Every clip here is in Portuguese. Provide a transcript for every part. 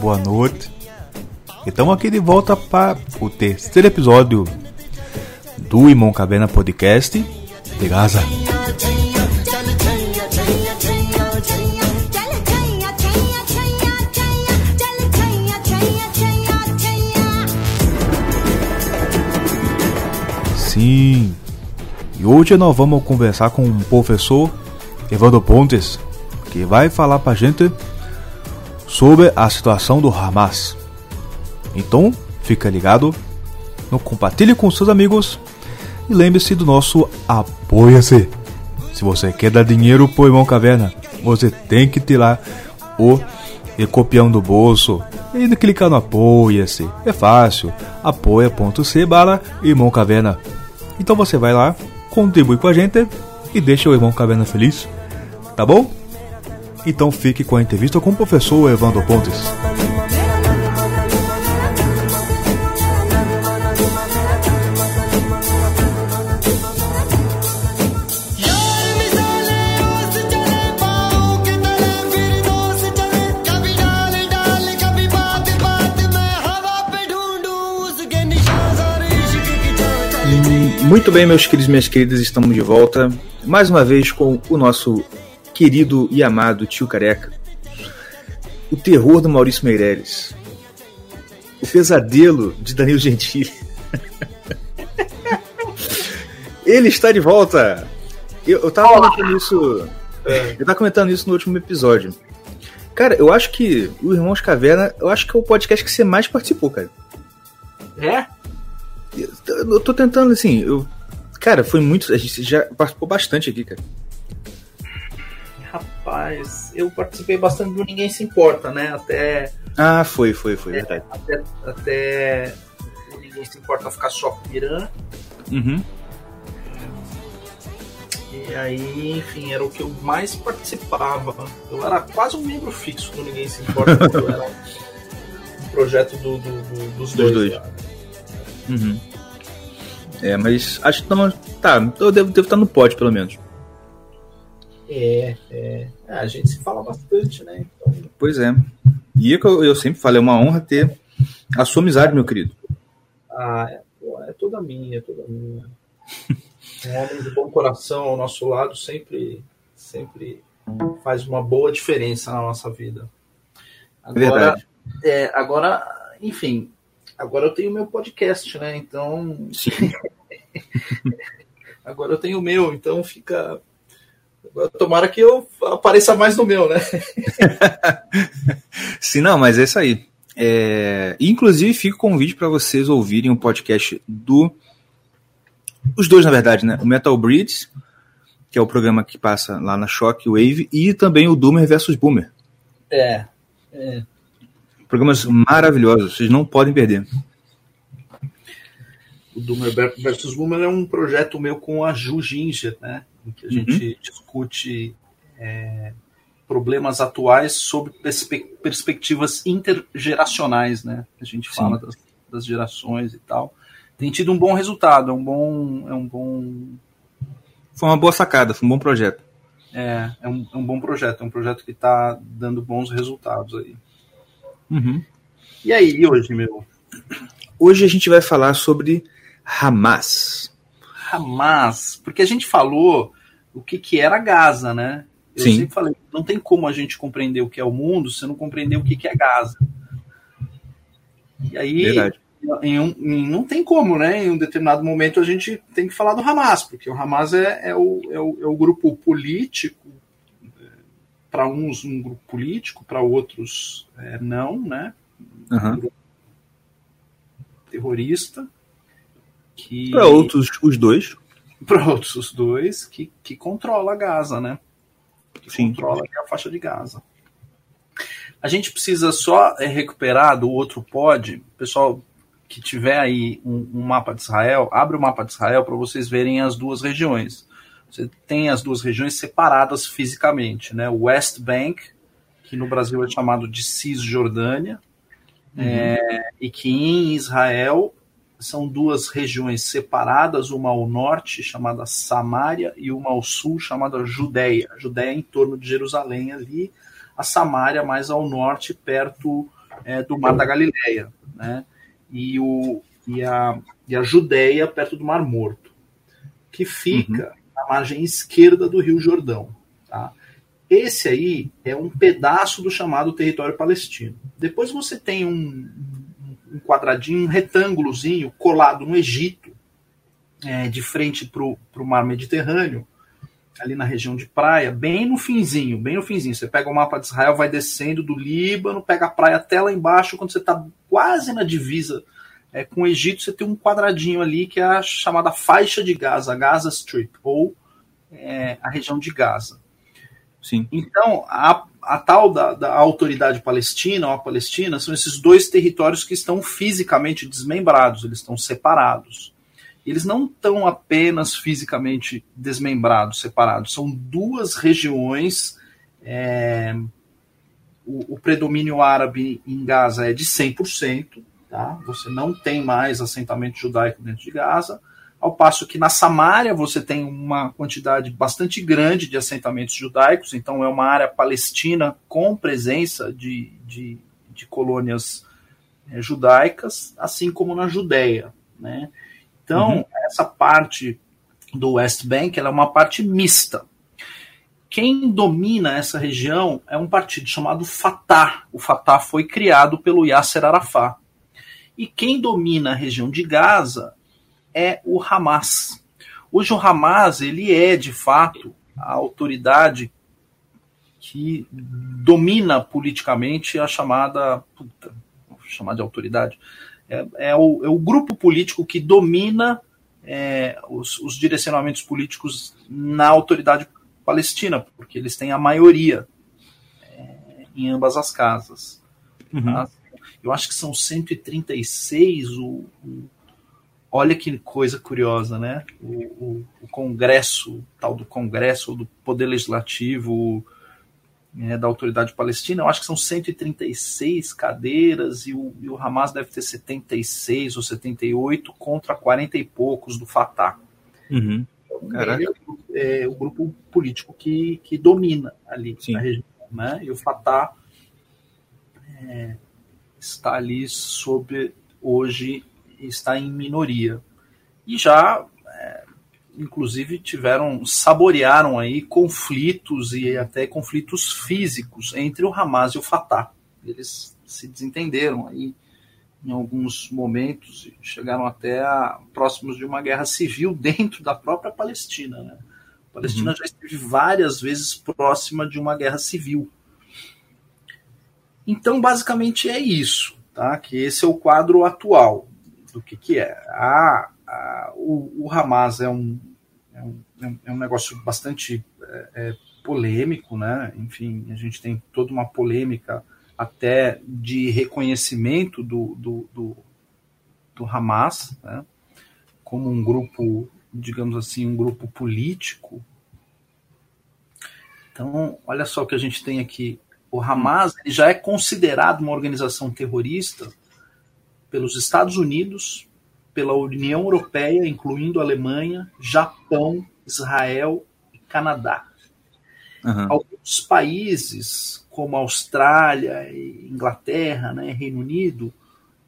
Boa noite. Estamos aqui de volta para o terceiro episódio do Imon Caverna Podcast de Gaza. Sim. E hoje nós vamos conversar com o professor Evandro Pontes, que vai falar pra gente sobre a situação do Hamas. Então, fica ligado, não compartilhe com seus amigos e lembre-se do nosso Apoia-se. Se você quer dar dinheiro pro Irmão Caverna, você tem que tirar o copião do bolso e clicar no Apoia-se. É fácil, apoia.c barra Irmão Caverna. Então você vai lá, contribui com a gente e deixa o Irmão Caverna feliz, tá bom? Então fique com a entrevista com o professor Evandro Pontes. Muito bem, meus queridos e minhas queridas, estamos de volta mais uma vez com o nosso querido e amado tio Careca, o terror do Maurício Meirelles, o pesadelo de Danilo Gentili. Ele está de volta! Eu, eu tava comentando isso. Eu tava comentando isso no último episódio. Cara, eu acho que o Irmãos Caverna, eu acho que é o podcast que você mais participou, cara. É? Eu tô tentando, assim, eu. Cara, foi muito. A gente já participou bastante aqui, cara. Rapaz, eu participei bastante do Ninguém Se Importa, né? Até. Ah, foi, foi, foi, verdade. Até, até o Ninguém Se Importa ficar só com o Irã. Uhum. E aí, enfim, era o que eu mais participava. Eu era quase um membro fixo do Ninguém Se Importa quando era um projeto do, do- do- dos dois. dois. Uhum. É, mas acho que não. Tá, eu devo, devo estar no pote, pelo menos. É, é. Ah, a gente se fala bastante, né? Então, Pois é. E é que eu, eu sempre falo, é uma honra ter a sua amizade, meu querido. ah, é, pô, é toda minha, é toda minha. Um homem de bom coração ao nosso lado sempre, sempre faz uma boa diferença na nossa vida. Agora, Verdade. é, agora, enfim, agora eu tenho meu podcast, né? Então, agora eu tenho o meu, então fica. Tomara que eu apareça mais no meu, né? Sim, não, mas é isso aí. É, Inclusive, fica o convite para vocês ouvirem o podcast do. Os dois, na verdade, né? O Metal Breeds, que é o programa que passa lá na Shockwave, e também o Doomer versus Boomer. É. é. Programas maravilhosos, vocês não podem perder. O Doomer versus Boomer é um projeto meu com a Ju Ginger, né? Em que a gente discute é, problemas atuais sob perspe- perspectivas intergeracionais, né? A gente fala das, das gerações e tal. Tem tido um bom resultado, é um bom, é um bom, Foi uma boa sacada, foi um bom projeto. é, é um, é um bom projeto, é um projeto que está dando bons resultados aí. Uhum. E aí, e hoje, meu? Hoje a gente vai falar sobre Hamas. Hamas, porque a gente falou o que, que era Gaza, né? Eu Sim. sempre falei, não tem como a gente compreender o que é o mundo se não compreender o que, que é Gaza. E aí, Verdade. em um- em- não tem como, né? Em um determinado momento a gente tem que falar do Hamas, porque o Hamas é, é o, é, o, é o grupo político, para uns um grupo político, para outros é, não, né? Uhum. Terrorista. Que... Para outros, os dois. para outros os dois que, que controla Gaza, né? Que Sim. controla a faixa de Gaza. A gente precisa só é, recuperar do outro pod, pessoal que tiver aí um, um mapa de Israel, abre o mapa de Israel para vocês verem as duas regiões. Você tem as duas regiões separadas fisicamente, né? O West Bank, que no Brasil é chamado de Cisjordânia, uhum. é, e que em Israel são duas regiões separadas, uma ao norte, chamada Samária, e uma ao sul, chamada Judéia. Judéia é em torno de Jerusalém ali, a Samária mais ao norte, perto é, do Mar da Galileia, né? E, o, e, a, e a Judéia perto do Mar Morto, que fica uhum. Margem esquerda do Rio Jordão, tá? Esse aí é um pedaço do chamado território palestino. Depois você tem um, um quadradinho, um retângulozinho colado no Egito, é, de frente para o mar Mediterrâneo, ali na região de praia, bem no finzinho, bem no finzinho. Você pega o mapa de Israel, vai descendo do Líbano, pega a praia até lá embaixo, quando você está quase na divisa é, com o Egito, você tem um quadradinho ali que é a chamada faixa de Gaza, Gaza Strip, ou é, a região de Gaza. Sim. Então, a, a tal da, da autoridade palestina, ou a Palestina, são esses dois territórios que estão fisicamente desmembrados, eles estão separados. Eles não estão apenas fisicamente desmembrados, separados, são duas regiões. É, o, o, predomínio árabe em Gaza é de 100%, tá? você não tem mais assentamento judaico dentro de Gaza ao passo que na Samária você tem uma quantidade bastante grande de assentamentos judaicos, então é uma área palestina com presença de, de, de colônias é, judaicas, assim como na Judéia. Né? Então, uhum. essa parte do West Bank é uma parte mista. Quem domina essa região é um partido chamado Fatah. O Fatah foi criado pelo Yasser Arafat. E quem domina a região de Gaza é o Hamas. Hoje o Hamas ele é de fato a autoridade que domina politicamente a chamada puta, chamar de autoridade é, é, o, é o grupo político que domina é, os, os, direcionamentos políticos na autoridade palestina, porque eles têm a maioria é, em ambas as casas. Uhum. Tá? Eu acho que são 136 o, o olha que coisa curiosa, né? O, o, o Congresso, tal do Congresso, ou do Poder Legislativo é, da Autoridade Palestina, eu acho que são 136 cadeiras e o, e o Hamas deve ter 76 ou 78 contra 40 e poucos do Fatah. Uhum. É, é, o grupo político que, que domina ali Sim. na região. Né? E o Fatah é, está ali sob hoje está em minoria. E já, é, inclusive, tiveram, saborearam aí conflitos e até conflitos físicos entre o Hamas e o Fatah. Eles se desentenderam aí em alguns momentos e chegaram até a, próximos de uma guerra civil dentro da própria Palestina. Né? A Palestina uhum. já esteve várias vezes próxima de uma guerra civil. Então, basicamente é isso, tá? Que esse é o quadro atual do que, que é. A, a, o, o Hamas é um, é um, é um negócio bastante é, é, polêmico, né? Enfim, a gente tem toda uma polêmica até de reconhecimento do, do, do, do Hamas, né? Como um grupo, digamos assim, um grupo político. Então, olha só o que a gente tem aqui. O Hamas já é considerado uma organização terrorista pelos Estados Unidos, pela União Europeia, incluindo Alemanha, Japão, Israel e Canadá. Uhum. Alguns países, como Austrália, Inglaterra, né, Reino Unido,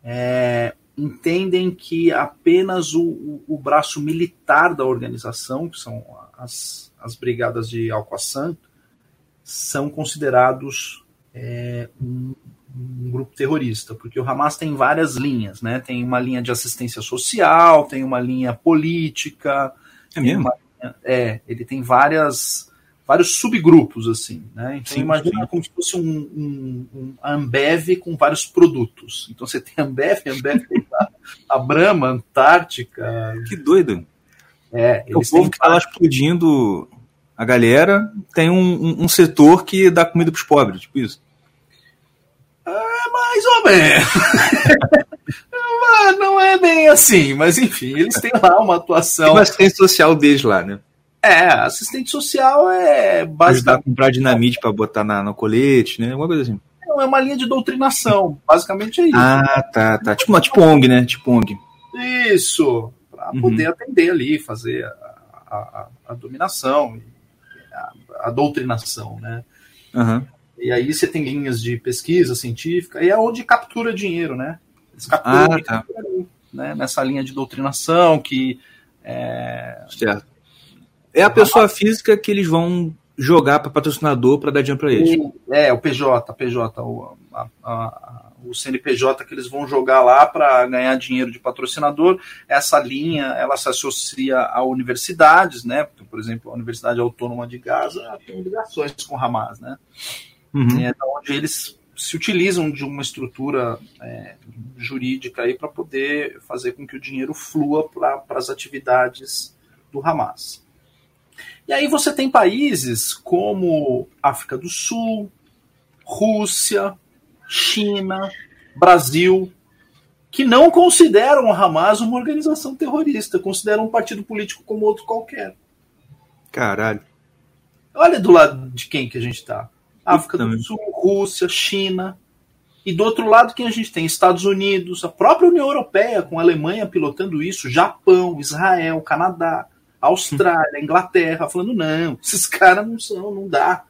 é, entendem que apenas o, o, o, braço militar da organização, que são as, as brigadas de Al-Qassam, são considerados é, um, um grupo terrorista, porque o Hamas tem várias linhas, né? Tem uma linha de assistência social, tem uma linha política. É mesmo? Linha, é, ele tem várias vários subgrupos assim, né? Então sim, imagina sim. como se fosse um, um, um, Ambev com vários produtos. Então você tem Ambev, Ambev tem a, a Brahma, Antártica. Que doido. É, o povo que tá lá explodindo a galera tem um, um, setor que dá comida para os pobres, tipo isso. É, mais ou menos. não é bem assim, mas enfim, eles têm lá uma atuação. Tem assistente social deles lá, né? É, assistente social é basicamente. Ajudar a comprar dinamite para botar na, no colete, né? Alguma coisa assim. É Não, é uma linha de doutrinação. Basicamente é isso. Ah, tá, tá. Tipo, tipo ONG, né? Tipo ONG. Isso. Para uhum. poder atender ali, fazer a, a, a dominação, a, doutrinação, né? Uhum. E aí você tem linhas de pesquisa científica, e é onde captura dinheiro, né? Eles capturam ah, tá. né? nessa linha de doutrinação que. É... Certo. É a pessoa física que eles vão jogar para patrocinador para dar dinheiro para eles. É, o PJ, PJ, o, a, a, o CNPJ que eles vão jogar lá para ganhar dinheiro de patrocinador. Essa linha, ela se associa a universidades, né? Por exemplo, a Universidade Autônoma de Gaza tem ligações com Hamas, né? Uhum. É onde eles se utilizam de uma estrutura é, jurídica aí para poder fazer com que o dinheiro flua para as atividades do Hamas. E aí você tem países como África do Sul, Rússia, China, Brasil, que não consideram o Hamas uma organização terrorista, consideram um partido político como outro qualquer. Caralho. Olha do lado de quem que a gente está. África do Sul, Rússia, China. E do outro lado, quem a gente tem? Estados Unidos, a própria União Europeia, com a Alemanha pilotando isso, Japão, Israel, Canadá. Austrália, Inglaterra, falando, não, esses caras não são, não dá.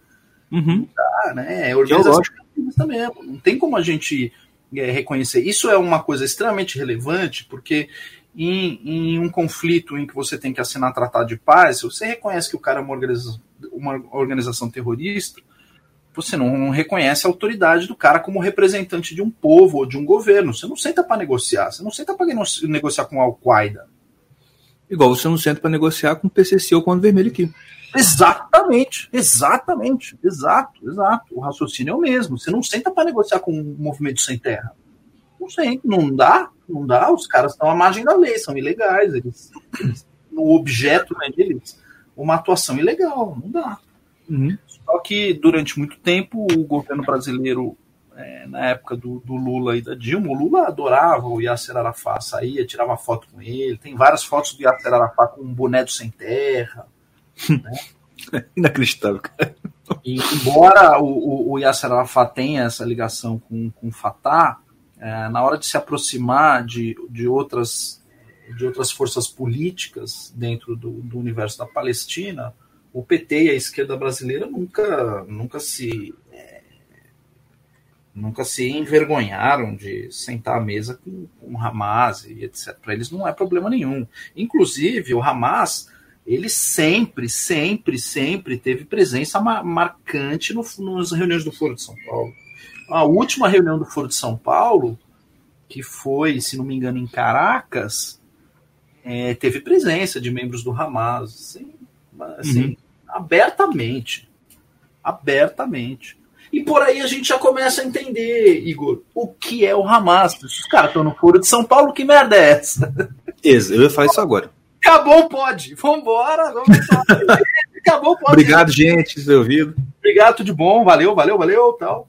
Uhum. Não dá, né? É organização mesmo. Não tem como a gente é, reconhecer. Isso é uma coisa extremamente relevante, porque em, em, um conflito em que você tem que assinar tratado de paz, você reconhece que o cara é uma organização, uma organização terrorista, você não reconhece a autoridade do cara como representante de um povo ou de um governo. Você não senta para negociar, você não senta para negociar com Al-Qaeda. Igual você não senta para negociar com o PCC ou com o Vermelho aqui. Exatamente, exatamente, exato, exato. O raciocínio é o mesmo. Você não senta para negociar com um movimento sem terra. Não sei, não dá, não dá. Os caras estão à margem da lei, são ilegais. Eles, eles no objeto né, deles, uma atuação ilegal, não dá. Uhum. Só que durante muito tempo o governo brasileiro é, na época do, do, Lula e da Dilma, o Lula adorava o Yasser Arafat, saía, tirava foto com ele, tem várias fotos do Yasser Arafat com um boné do sem terra. Né? Inacreditável, cara. E, embora o, o, o Yasser Arafat tenha essa ligação com, com o Fatah, é, na hora de se aproximar de, de, outras, de outras forças políticas dentro do, do universo da Palestina, o PT e a esquerda brasileira nunca, nunca se nunca se envergonharam de sentar à mesa com, com o Hamas e etc. Para eles não é problema nenhum. Inclusive, o Hamas, ele sempre, sempre, sempre teve presença marcante no, nas reuniões do Foro de São Paulo. A última reunião do Foro de São Paulo, que foi, se não me engano, em Caracas, é, teve presença de membros do Hamas, assim, assim uhum. abertamente. Abertamente. E por aí a gente já começa a entender, Igor, o que é o Hamas. Os caras estão no foro de São Paulo, que merda é essa? Isso, eu ia falar isso agora. Acabou pode. Vambora, vamos Acabou pode. Obrigado, gente, ouvido. Obrigado, tudo de bom, valeu, valeu, valeu, tal.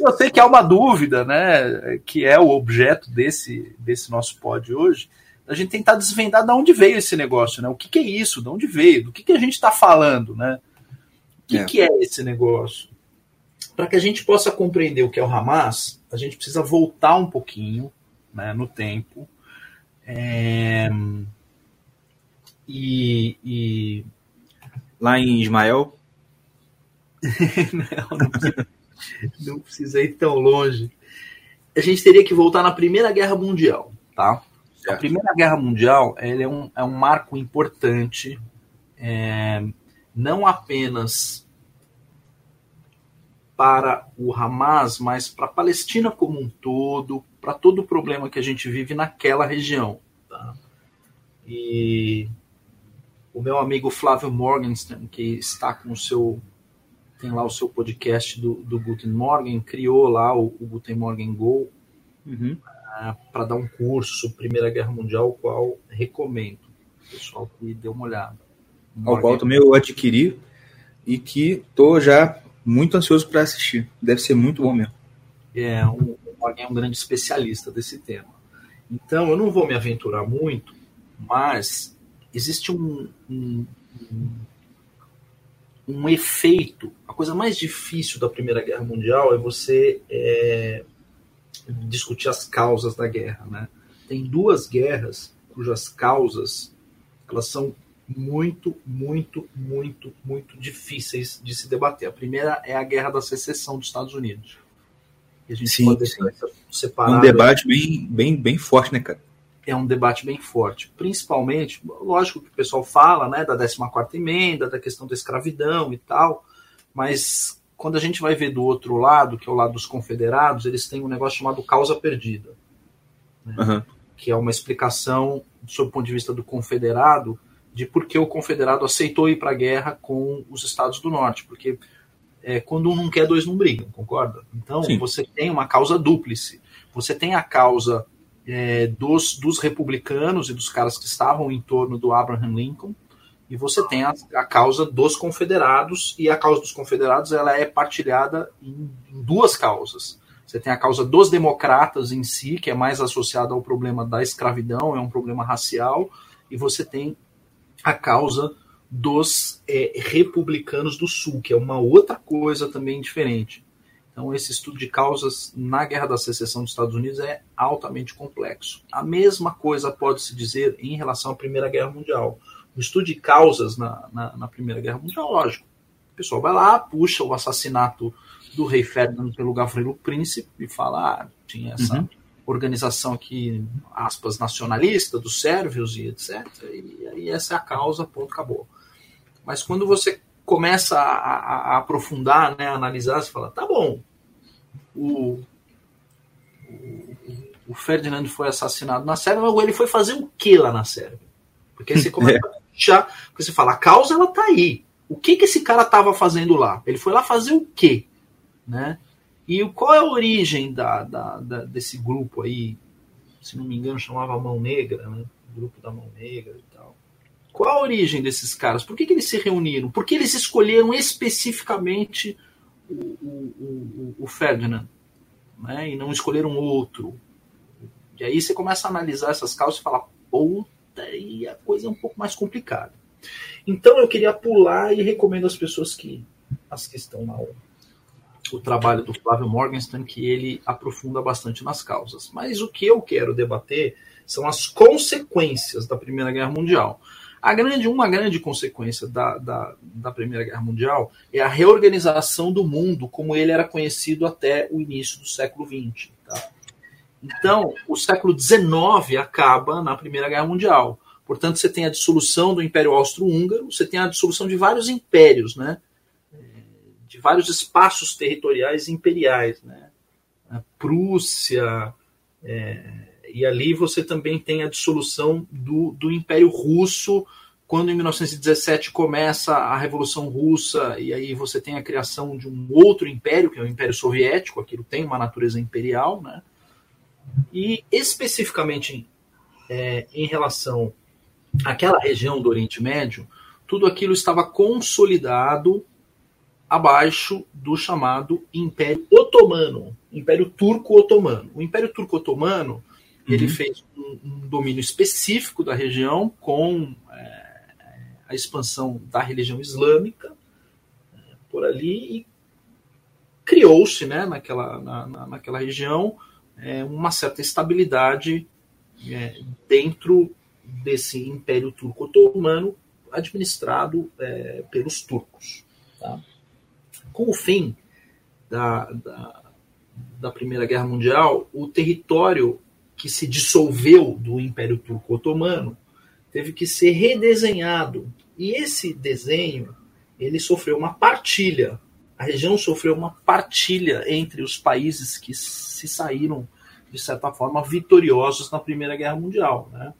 Eu sei que há uma dúvida, né, que é o objeto desse, desse nosso pod hoje, a gente tentar desvendar de onde veio esse negócio, né? O que, que é isso? De onde veio? Do que, que a gente está falando, né? O que é. que é esse negócio? Para que a gente possa compreender o que é o Hamas, a gente precisa voltar um pouquinho né, no tempo. É... E, e, Lá em Ismael? não, não, precisa, não precisa ir tão longe. A gente teria que voltar na Primeira Guerra Mundial, tá? A Primeira Guerra Mundial ele é, um, é um marco importante, é, não apenas para o Hamas, mas para a Palestina como um todo, para todo o problema que a gente vive naquela região. Tá? E o meu amigo Flávio Morgenstern, que está com o seu tem lá o seu podcast do, do Guten Morgen, criou lá o, o Guten Morgen Go uhum. uh, para dar um curso Primeira Guerra Mundial, o qual recomendo, pessoal que dê uma olhada. Ao qual também eu adquiri e que estou já muito ansioso para assistir. Deve ser muito bom mesmo. É, um, alguém é um grande especialista desse tema. Então, eu não vou me aventurar muito, mas existe um, um, um efeito. A coisa mais difícil da Primeira Guerra Mundial é você é, discutir as causas da guerra. Né? Tem duas guerras cujas causas elas são muito, muito, muito, muito difíceis de se debater. A primeira é a Guerra da Secessão dos Estados Unidos. E a gente sim, pode sim. separar. Um debate bem, bem, bem forte, né, cara? É um debate bem forte. Principalmente, lógico que o pessoal fala né, da 14 emenda, da questão da escravidão e tal, mas quando a gente vai ver do outro lado, que é o lado dos confederados, eles têm um negócio chamado causa perdida. Né? Uhum. Que é uma explicação, sob o ponto de vista do confederado, de por que o confederado aceitou ir para a guerra com os estados do norte. Porque é, quando um não quer, dois não brigam, concorda? Então, Sim. você tem uma causa dúplice. Você tem a causa é, dos, dos republicanos e dos caras que estavam em torno do Abraham Lincoln, e você tem a, a, causa dos confederados, e a causa dos confederados ela é partilhada em, em, duas causas. Você tem a causa dos democratas em si, que é mais associada ao problema da escravidão, é um problema racial, e você tem a causa dos é, republicanos do Sul, que é uma outra coisa também diferente. Então, esse estudo de causas na Guerra da Secessão dos Estados Unidos é altamente complexo. A mesma coisa pode se dizer em relação à Primeira Guerra Mundial. O estudo de causas na, na, na Primeira Guerra Mundial, lógico. O pessoal vai lá, puxa o assassinato do rei Ferdinand pelo Gavrilo Príncipe e fala: ah, tinha essa uhum. organização aqui, aspas, nacionalista dos sérvios e etc. E aí essa é a causa, ponto, acabou. Mas quando você começa a, a, a aprofundar, né, a analisar, você fala, tá bom, o, o, o Ferdinand foi assassinado na Sérvia, mas ele foi fazer o que lá na Sérvia? Porque você começa a já, porque você fala, a causa ela tá aí. O que que esse cara estava fazendo lá? Ele foi lá fazer o quê? Né? E qual é a origem da, da, da, desse grupo aí? Se não me engano, chamava Mão Negra, né? O grupo da Mão Negra e tal. Qual a origem desses caras? Por que, que eles se reuniram? Por que eles escolheram especificamente o, o, o, o Ferdinand? Né? E não escolheram outro? E aí você começa a analisar essas causas e fala, puta, e a coisa é um pouco mais complicada. Então eu queria pular e recomendo às pessoas que as que estão na o trabalho do Flávio Morgenstern, que ele aprofunda bastante nas causas. Mas o que eu quero debater são as consequências da Primeira Guerra Mundial. A grande, uma grande consequência da, da, da, Primeira Guerra Mundial é a reorganização do mundo como ele era conhecido até o início do século XX. Tá? Então, o século XIX acaba na Primeira Guerra Mundial. Portanto, você tem a dissolução do Império Austro-Húngaro, você tem a dissolução de vários impérios, né? de vários espaços territoriais imperiais. Né? A Prússia, é, e ali você também tem a dissolução do, do Império Russo, quando em 1917 começa a Revolução Russa, e aí você tem a criação de um outro império, que é o Império Soviético, aquilo tem uma natureza imperial, né? E especificamente é, em relação àquela região do Oriente Médio, tudo aquilo estava consolidado abaixo do chamado Império Otomano, Império Turco-Otomano. O Império Turco-Otomano ele uhum. fez um, um, domínio específico da região com é, a expansão da religião islâmica é, por ali e criou-se né, naquela, na, na, naquela região é, uma certa estabilidade é, dentro desse Império Turco-Otomano administrado é, pelos turcos. Tá? Com o fim da, da, da Primeira Guerra Mundial, o território que se dissolveu do Império Turco Otomano teve que ser redesenhado. E esse desenho, ele sofreu uma partilha. A região sofreu uma partilha entre os países que se saíram, de certa forma, vitoriosos na Primeira Guerra Mundial. Né?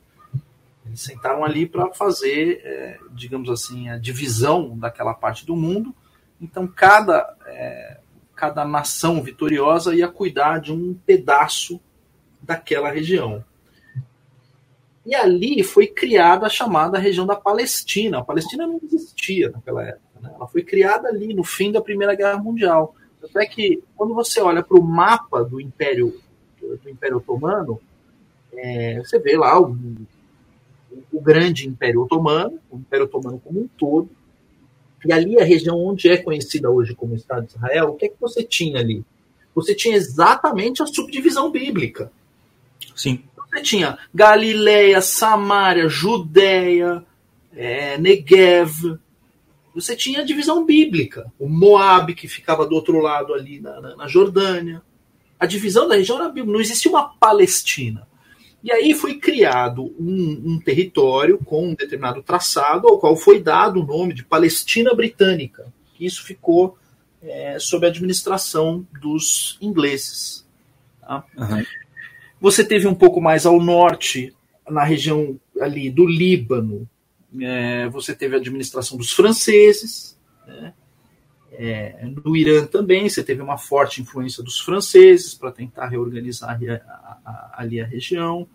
Eles sentaram ali para fazer, é, digamos assim, a divisão daquela parte do mundo. Então, cada, é, cada nação vitoriosa ia cuidar de um pedaço daquela região. E ali foi criada a chamada região da Palestina. A Palestina não existia naquela época. Né? Ela foi criada ali no fim da Primeira Guerra Mundial. Tanto é que quando você olha para o mapa do Império do Império Otomano, é, você vê lá o, o, grande Império Otomano, o Império Otomano como um todo, E ali, a região onde é conhecida hoje como Estado de Israel, o que é que você tinha ali? Você tinha exatamente a subdivisão bíblica. Sim. Você tinha Galileia, Samaria, Judéia, é, Negev. Você tinha a divisão bíblica. O Moab, que ficava do outro lado ali na, na, na Jordânia. A divisão da região era bíblica. Não existia uma Palestina. E aí foi criado um, um, território com um determinado traçado, ao qual foi dado o nome de Palestina Britânica. Isso ficou é, sob a administração dos ingleses. Tá? Uhum. Você teve um pouco mais ao norte, na região ali do Líbano, é, você teve a administração dos franceses. Né? É, no Irã também, você teve uma forte influência dos franceses para tentar reorganizar a, a, ali a região.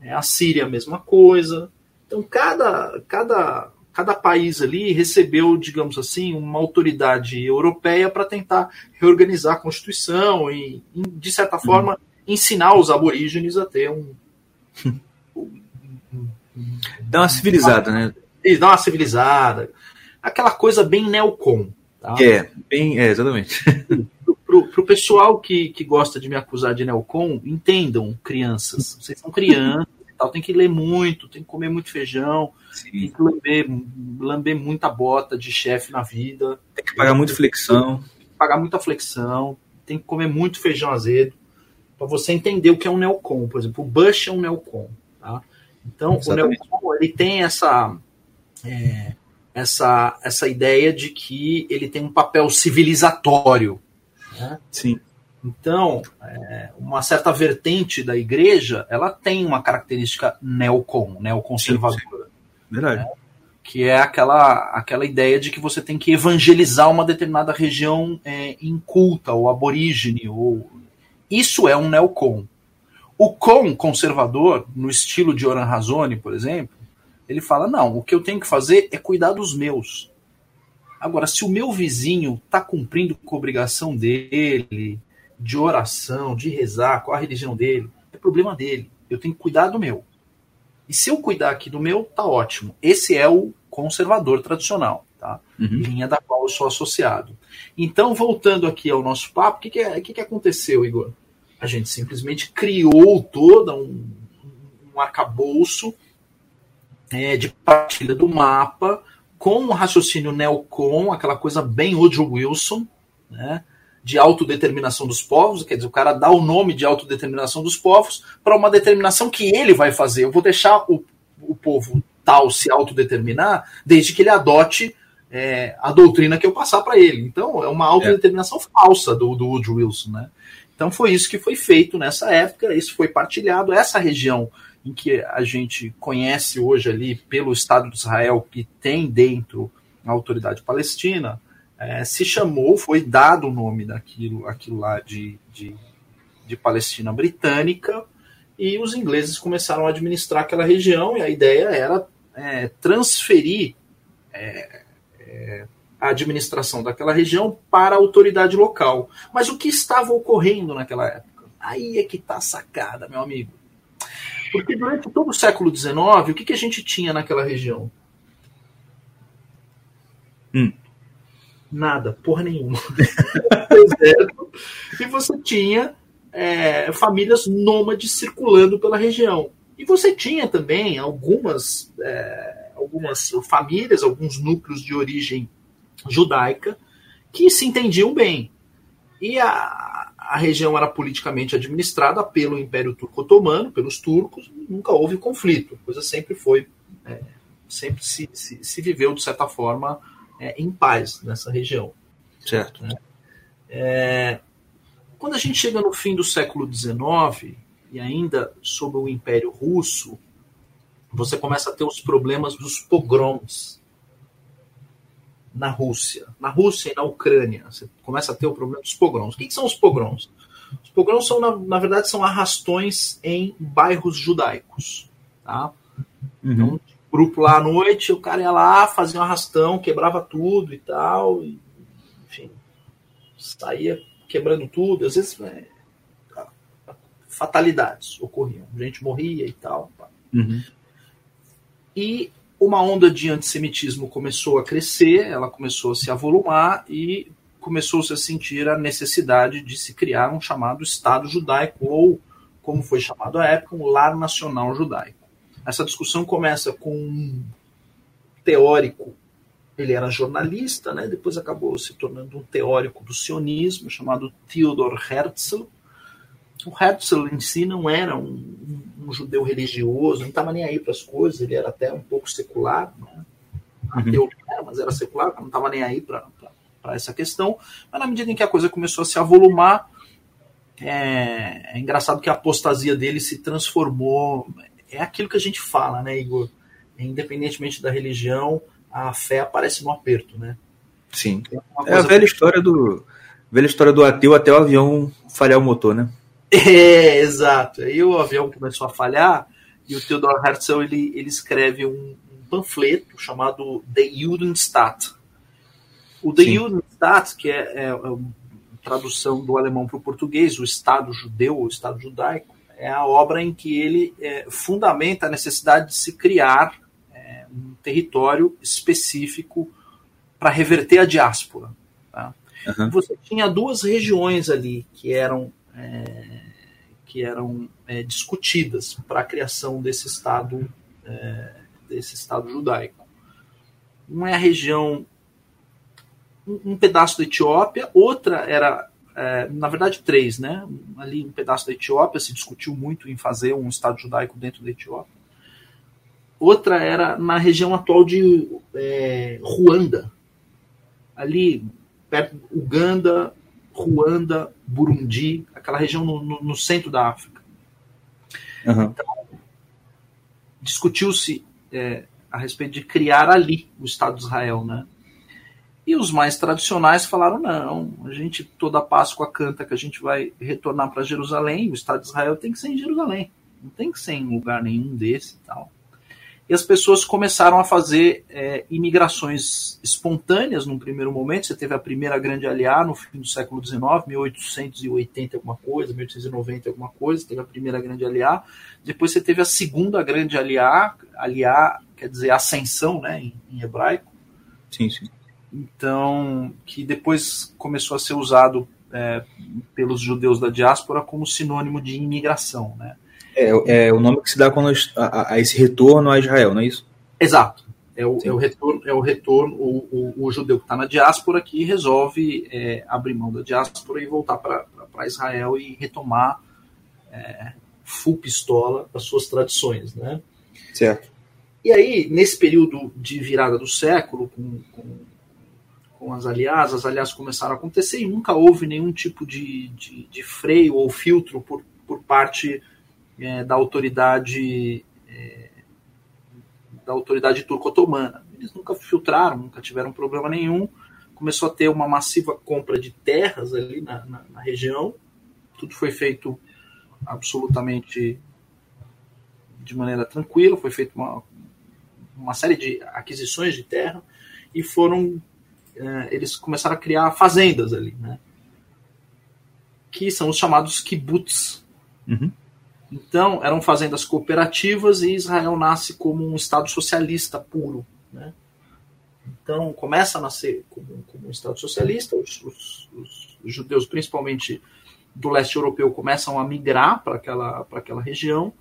É, a Síria, a mesma coisa. Então, cada, cada, cada país ali recebeu, digamos assim, uma autoridade europeia para tentar reorganizar a Constituição e, de certa uhum. Ensinar os aborígenes a ter um. Dá uma civilizada, né? Dá uma civilizada. Aquela coisa bem neocon. Tá? É, bem, é, exatamente. Para o pessoal que, que gosta de me acusar de neocon, entendam, crianças. Vocês são crianças tal, tem que ler muito, tem que comer muito feijão, Sim. tem que lamber, lamber muita bota de chefe na vida. Tem que pagar muito flexão. Tem que pagar muita flexão, tem que comer muito feijão azedo, para você entender o que é um neocon. Por exemplo, o Bush é um neocon. Tá? Então, Exatamente. o neocon ele tem essa. É, essa, essa ideia de que ele tem um papel civilizatório. Né? Sim. Então, é, uma certa vertente da igreja, ela tem uma característica neocon, neoconservadora. Verdade. Né? Que é aquela, aquela ideia de que você tem que evangelizar uma determinada região é, inculta, ou aborígene. Ou... Isso é um neocon. O con conservador, no estilo de Oran Razoni, por exemplo, ele fala: não, o que eu tenho que fazer é cuidar dos meus. Agora, se o meu vizinho está cumprindo com a obrigação dele, de oração, de rezar, qual a religião dele, é problema dele. Eu tenho que cuidar do meu. E se eu cuidar aqui do meu, tá ótimo. Esse é o conservador tradicional, tá? Uhum. Linha da qual eu sou associado. Então, voltando aqui ao nosso papo, o que, que, é, que, que aconteceu, Igor? A gente simplesmente criou todo um, um arcabouço é, de partilha do mapa com um raciocínio neocon, aquela coisa bem Woodrow Wilson, né? de autodeterminação dos povos, quer dizer, o cara dá o nome de autodeterminação dos povos para uma determinação que ele vai fazer. Eu vou deixar o, o povo tal se autodeterminar desde que ele adote é, a doutrina que eu passar para ele. Então, é uma autodeterminação é. falsa do, do Woodrow Wilson, né? Então, foi isso que foi feito nessa época, isso foi partilhado. Essa região em que a gente conhece hoje ali pelo Estado de Israel, que tem dentro a autoridade palestina, é, se chamou, foi dado o nome daquilo aquilo lá de, de, de, Palestina Britânica, e os ingleses começaram a administrar aquela região, e a ideia era é, transferir é, é a administração daquela região para a autoridade local. Mas o que estava ocorrendo naquela época? Aí é que está a sacada, meu amigo. Porque durante todo o século XIX, o que, que a gente tinha naquela região? Hum Nada, porra nenhuma. e você tinha é, famílias nômades circulando pela região. E você tinha também algumas, é, algumas famílias, alguns núcleos de origem judaica que se entendiam bem. E a, a região era politicamente administrada pelo Império Turco Otomano, pelos turcos, nunca houve conflito. A coisa sempre foi, é, sempre se, se, se, viveu, de certa forma, é, em paz nessa região. Certo. Né? É, quando a gente chega no fim do século XIX, e ainda sob o Império Russo, você começa a ter os problemas dos pogroms na Rússia. Na Rússia e na Ucrânia, você começa a ter o problema dos pogroms. O que, que são os pogroms? Os pogroms são, na, na, verdade, são arrastões em bairros judaicos. Tá? Uhum. Então, grupo lá à noite, o cara ia lá, fazia um arrastão, quebrava tudo e tal, e, enfim, saía quebrando tudo, às vezes é, fatalidades ocorriam, gente morria e tal. Uhum. E uma onda de antissemitismo começou a crescer, ela começou a se avolumar e começou-se a sentir a necessidade de se criar um chamado Estado judaico, ou, como foi chamado à época, um lar nacional judaico. Essa discussão começa com um teórico, ele era jornalista, né? depois acabou se tornando um teórico do sionismo, chamado Theodor Herzl. O Herzl em si não era um, um, um judeu religioso, não estava nem aí para as coisas, ele era até um pouco secular, né? ateu, uhum. mas era secular, não estava nem aí para essa questão, mas na medida em que a coisa começou a se avolumar, é, é, engraçado que a apostasia dele se transformou. É aquilo que a gente fala, né, Igor? Independentemente da religião, a fé aparece no aperto, né? Sim. É a velha história do velha história do ateu até o avião falhar o motor, né? É, exato. Aí o avião começou a falhar e o Theodor Herzl ele, ele escreve um, um panfleto chamado The Judenstaat, o The Judenstaat, que é, é, é tradução do alemão para o português, o Estado judeu, o Estado judaico, é a obra em que ele é, fundamenta a necessidade de se criar é, um território específico para reverter a diáspora. Tá? Uhum. Você tinha duas regiões ali que eram, é, que eram é, discutidas para a criação desse Estado, é, desse Estado judaico. Uma é a região um, pedaço da Etiópia, outra era, é, na verdade, três, né? Ali um pedaço da Etiópia, se discutiu muito em fazer um Estado judaico dentro da Etiópia. Outra era na região atual de é, Ruanda, ali perto Uganda, Ruanda, Burundi, aquela região no, no, no centro da África. Uhum. Então, discutiu-se é, a respeito de criar ali o Estado de Israel, né? E os mais tradicionais falaram: não, a gente toda Páscoa canta que a gente vai retornar para Jerusalém, o Estado de Israel tem que ser em Jerusalém, não tem que ser em lugar nenhum desse e tal. E as pessoas começaram a fazer é, imigrações espontâneas num primeiro momento. Você teve a primeira grande aliá no fim do século XIX, 1880 alguma coisa, 1890 alguma coisa, teve a primeira grande aliá. Depois você teve a segunda grande aliá, aliá quer dizer ascensão, né, em, em hebraico. Sim, sim então que depois começou a ser usado é, pelos judeus da diáspora como sinônimo de imigração, né? É, é o nome que se dá quando a, a, esse retorno a Israel, não é isso? Exato. É o, é o retorno, é o, retorno o, o, o judeu que está na diáspora que resolve é, abrir mão da diáspora e voltar para Israel e retomar é, full pistola as suas tradições, né? Certo. E aí, nesse período de virada do século, com, com com as aliás, as aliás começaram a acontecer e nunca houve nenhum tipo de, de, de freio ou filtro por, por parte é, da autoridade é, da autoridade turco-otomana. Eles nunca filtraram, nunca tiveram problema nenhum. Começou a ter uma massiva compra de terras ali na, na, na região. Tudo foi feito absolutamente de maneira tranquila. Foi feita uma, uma série de aquisições de terra e foram é, eles começaram a criar fazendas ali, né? Que são os chamados kibbutz. Uhum. Então, eram fazendas cooperativas e Israel nasce como um Estado socialista puro, né? Então, começa a nascer como, como um Estado socialista, os, os, os, judeus, principalmente do leste europeu, começam a migrar para aquela, aquela região,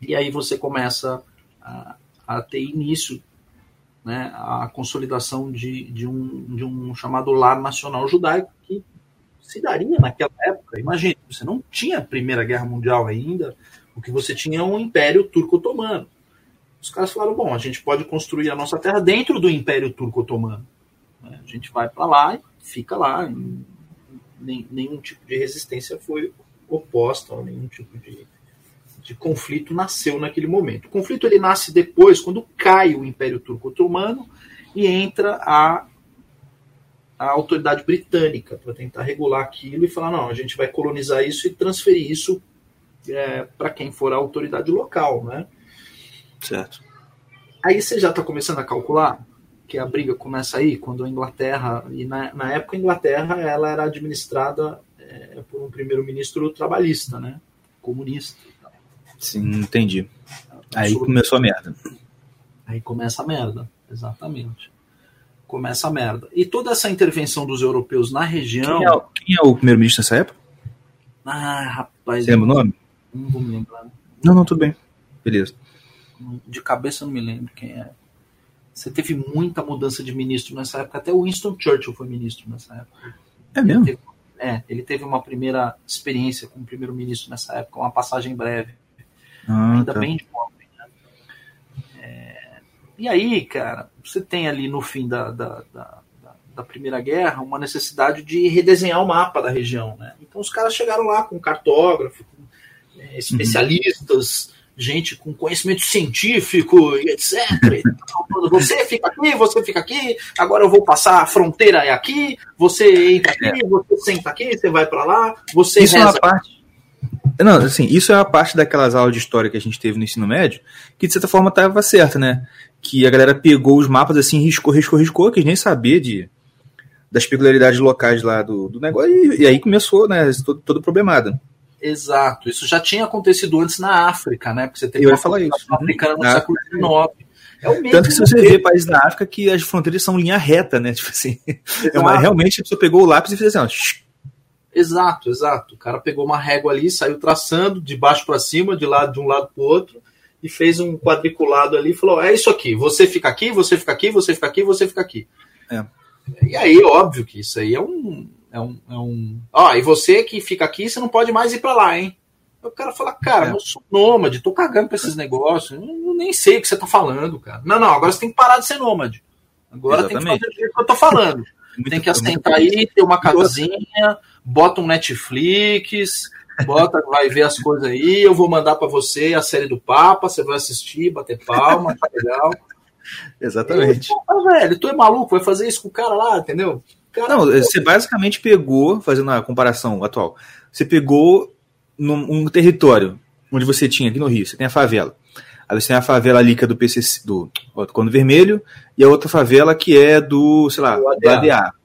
e aí você começa a, a ter início né, a consolidação de, de, um, de um chamado lar nacional judaico que se daria naquela época. Imagine, você não tinha a Primeira Guerra Mundial ainda, o que você tinha é um Império Turco-Otomano. Os caras falaram: bom, a gente pode construir a nossa terra dentro do Império Turco-Otomano. Né? A gente vai para lá e fica lá. Nenhum tipo de resistência foi oposta, nenhum tipo de de conflito nasceu naquele momento. O conflito ele nasce depois, quando cai o Império Turco-Otomano e entra a, a autoridade britânica para tentar regular aquilo e falar: não, a gente vai colonizar isso e transferir isso é, para quem for a autoridade local. Né? Certo. Aí você já está começando a calcular que a briga começa aí, quando a Inglaterra, e na, na época a Inglaterra ela era administrada é, por um primeiro-ministro trabalhista, né? comunista. Sim, entendi. Aí começou a merda. Aí começa a merda, exatamente. Começa a merda. E toda essa intervenção dos europeus na região. Quem é, o, quem é o primeiro-ministro nessa época? Ah, rapaz. Você lembra o nome? Não vou me lembrar. Não, não, tudo bem. Beleza. De cabeça eu não me lembro quem é. Você teve muita mudança de ministro nessa época. Até o Winston Churchill foi ministro nessa época. É mesmo? Ele teve, é, ele teve uma primeira experiência como primeiro-ministro nessa época, uma passagem breve. Ah, ainda tá. bem de. É, e aí, cara, você tem ali no fim da, da, da, da, Primeira Guerra uma necessidade de redesenhar o mapa da região. Né? Então os caras chegaram lá com cartógrafo, com é, especialistas, gente com conhecimento científico e etc. E você fica aqui, você fica aqui, agora eu vou passar a fronteira é aqui, você entra aqui, você senta aqui, você vai para lá, você Isso é reza uma parte. Não, assim, isso é uma parte daquelas aulas de história que a gente teve no ensino médio, que de certa forma estava certa, né? Que a galera pegou os mapas assim, riscou, riscou, riscou, que nem sabia de das peculiaridades locais lá do, do negócio, e, e aí começou, né, todo, todo problemado. Exato, isso já tinha acontecido antes na África, né? Porque você teve Eu ia falar isso. africana no século XIX. É o mesmo Tanto que se você vê países da África que as fronteiras são linha reta, né? Tipo assim, é uma, realmente a pessoa pegou o lápis e fez assim, ó, Exato, exato. O cara pegou uma régua ali, saiu traçando de baixo para cima, de lado de um lado para o outro, e fez um quadriculado ali e falou: é isso aqui, você fica aqui, você fica aqui, você fica aqui, você fica aqui. É. E aí, óbvio que isso aí é um. É um, é um... Ó, e você que fica aqui, você não pode mais ir para lá, hein? O cara fala, cara, É. eu sou nômade, tô cagando pra esses negócios, eu nem sei o que você tá falando, cara. Não, não, agora você tem que parar de ser nômade. Agora tem que Exatamente. fazer o que eu tô falando. Tem que assentar aí, ter uma casinha, bota um Netflix, bota, vai ver as coisas aí, eu vou mandar pra você a série do Papa, você vai assistir, bater palma, tá legal. Exatamente. Ah, velho, tu é maluco, vai fazer isso com o cara lá, entendeu? Cara, Não, você basicamente pegou, fazendo a comparação atual, você pegou num um território onde você tinha aqui no Rio, você tem a favela. Aí você tem a favela ali que é do PCC, do Quando Vermelho, e a outra favela que é do, sei lá, Do do ADA.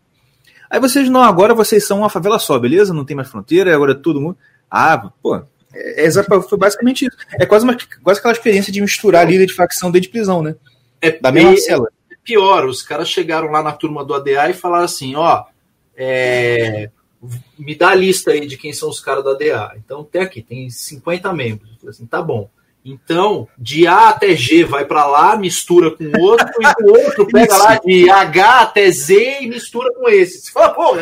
Aí vocês, não, agora vocês são uma favela só, beleza? Não tem mais fronteira, agora é todo mundo. Ah, pô, é, é foi basicamente isso. É quase, uma, quase aquela experiência de misturar líder de facção dentro de prisão, né? é, Da mesma cela. pior, os caras chegaram lá na turma do ADA e falaram assim, ó, é, me dá a lista aí de quem são os caras do ADA. Então tem aqui, tem 50 membros. Eu falei assim, tá bom. Então, de A até G vai para lá, mistura com o outro, e o outro pega lá de H até Z e mistura com esse. Você fala, pô,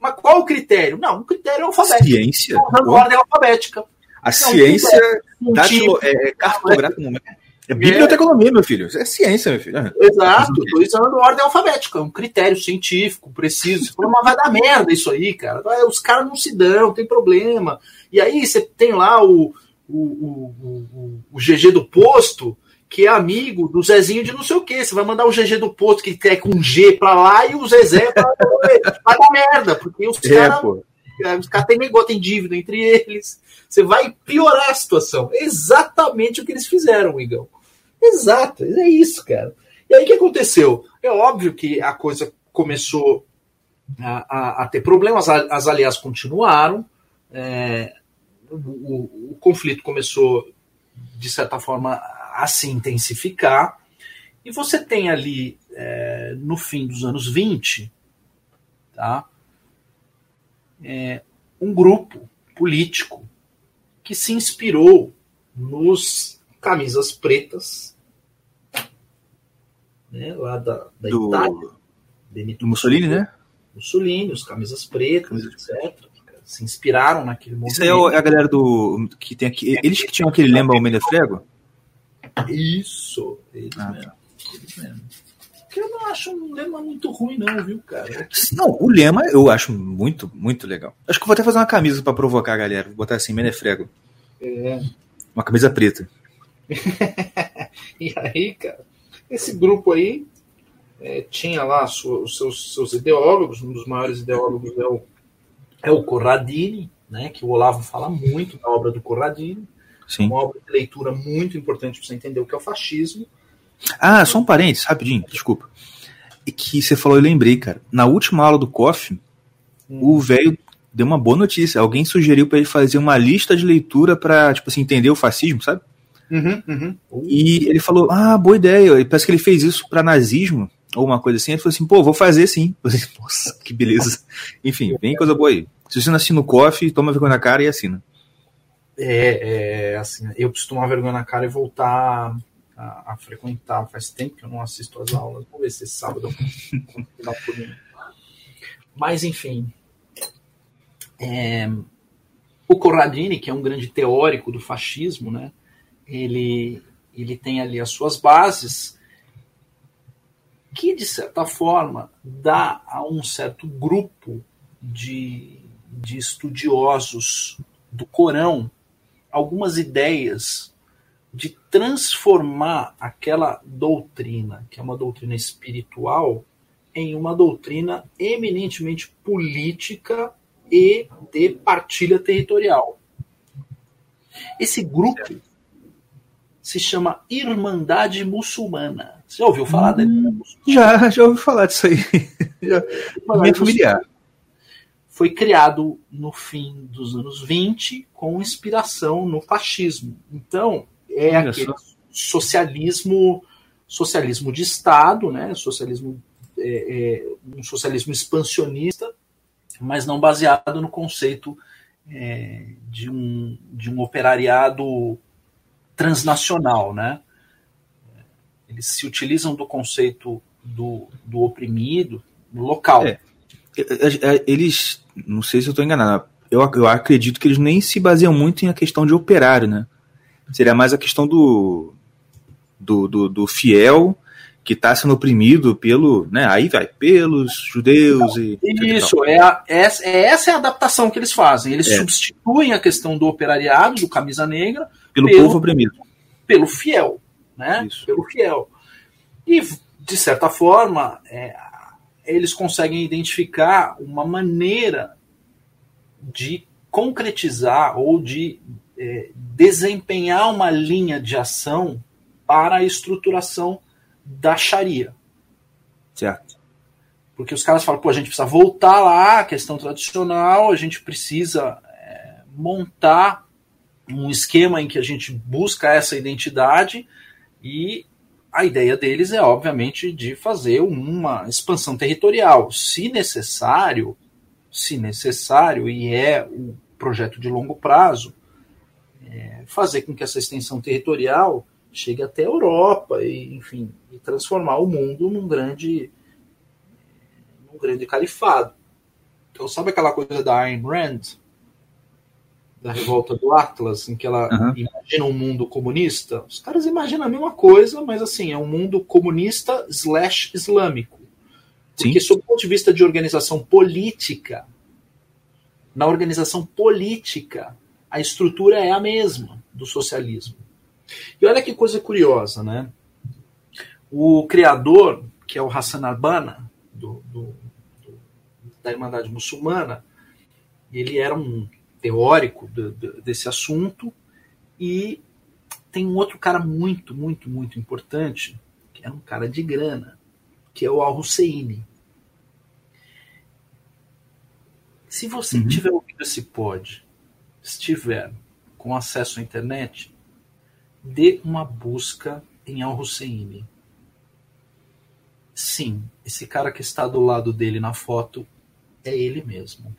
mas qual o critério? Não, o critério é alfabético. Ciência? Usando Pô, ordem alfabética. a ciência Científico. Datilo, é, é cartográfico, não é? É biblioteconomia, meu filho. É ciência, meu filho. Exato, tô usando ordem alfabética, um critério científico, preciso. Você fala, mas vai dar merda isso aí, cara. Os caras não se dão, tem problema. E aí você tem lá o, o, o, o, o GG do posto, que é amigo do Zezinho de não sei o quê. Você vai mandar o GG do posto que quer com G pra lá e o Zezé pra. Vai dar merda, porque os É, caras os caras têm negócio, tem dívida entre eles. Você vai piorar a situação. É exatamente o que eles fizeram, Igão. Exato, é isso, cara. E aí o que aconteceu? É óbvio que a coisa começou a, a- a ter problemas, a- as aliás continuaram, é, o, o- o conflito começou, de certa forma, a se intensificar, e você tem ali, é, no fim dos anos 20, tá? É, um grupo político que se inspirou nos camisas pretas, né, lá da, da Do, Itália, Benito do Mussolini, né? Mussolini, os camisas pretas, etc. Se inspiraram naquele movimento. Isso aí é é a galera do. que tem aqui. Eles que tinham aquele lembra o Menefrego? Isso, eles Ah, mesmo. Eles mesmo. Que eu não acho um lema muito ruim, não, viu, cara? Não, o lema eu acho muito, muito legal. Acho que eu vou até fazer uma camisa pra provocar a galera. Vou botar assim, Menefrego. É. Uma camisa preta. E aí, cara, esse grupo aí é, tinha lá os seus, seus ideólogos, um dos maiores ideólogos é o, é o Corradini, né, que o Olavo fala muito da obra do Corradini, Sim. uma obra de leitura muito importante para você entender o que é o fascismo. Ah, só um parênteses, rapidinho, desculpa. E que você falou, eu lembrei, cara. Na última aula do COF, o velho deu uma boa notícia. Alguém sugeriu pra ele fazer uma lista de leitura pra, tipo assim, entender o fascismo, sabe? Uhum, uhum. E ele falou: Ah, boa ideia. E parece que ele fez isso para nazismo, ou uma coisa assim. Ele falou assim: Pô, vou fazer sim. Eu falei, Nossa, que beleza. Enfim, vem coisa boa aí. Se você não assina o coffee, toma vergonha na cara e assina. É, é assim, eu preciso tomar vergonha na cara e voltar a, a, frequentar. Faz tempo que eu não assisto as aulas. Vou ver se esse sábado eu Mas, enfim. É, o Corradini, que é um grande teórico do fascismo, né, ele, ele tem ali as suas bases, que, de certa forma, dá a um certo grupo de, de estudiosos do Corão algumas ideias de transformar aquela doutrina, que é uma doutrina espiritual, em uma doutrina eminentemente política e de partilha territorial. Esse grupo se chama Irmandade Muçulmana. Você já ouviu falar hum, Já, já ouvi falar disso aí. já, minha familiar. Foi criado no fim dos anos 20 com inspiração no fascismo. Então, é Olha aquele só. socialismo socialismo de Estado, né? socialismo é, é, um socialismo expansionista, mas não baseado no conceito é, de, um, de um operariado transnacional, né? Eles se utilizam do conceito do, do oprimido local. É, é, é, eles, não sei se eu estou enganado, eu, eu acredito que eles nem se baseiam muito em a questão de operário, né? Seria mais a questão do, do, do, do fiel que está sendo oprimido pelo, né, aí vai, pelos judeus e... Isso, é, a, essa, é, essa é a adaptação que eles fazem. Eles é. substituem a questão do operariado, do camisa negra, pelo, pelo povo oprimido. Pelo fiel, né? Isso. Pelo fiel. E, de certa forma, é, eles conseguem identificar uma maneira de concretizar ou de é, desempenhar uma linha de ação para a estruturação da Sharia. Certo. Porque os caras falam, pô, a gente precisa voltar lá à questão tradicional, a gente precisa é, montar um esquema em que a gente busca essa identidade e a ideia deles é, obviamente, de fazer uma expansão territorial. Se necessário, se necessário, e é um projeto de longo prazo, é, fazer com que essa extensão territorial chegue até a Europa e, enfim, e transformar o mundo num grande, num grande califado. Então, sabe aquela coisa da Ayn Rand, da revolta do Atlas, em que ela uhum. imagina um mundo comunista? Os caras imaginam a mesma coisa, mas assim, é um mundo comunista slash islâmico. Porque, Sim. sob o ponto de vista de organização política, na organização política, a estrutura é a mesma do socialismo. E olha que coisa curiosa, né? O criador, que é o Hassan Arbana, do, do, do, da Irmandade Muçulmana, ele era um teórico de, de, desse assunto e tem um outro cara muito, muito, muito importante, que é um cara de grana, que é o Al-Husseini. Se você uhum. tiver ouvido esse pod, estiver com acesso à internet, dê uma busca em Al-Husseini. Sim, esse cara que está do lado dele na foto é ele mesmo.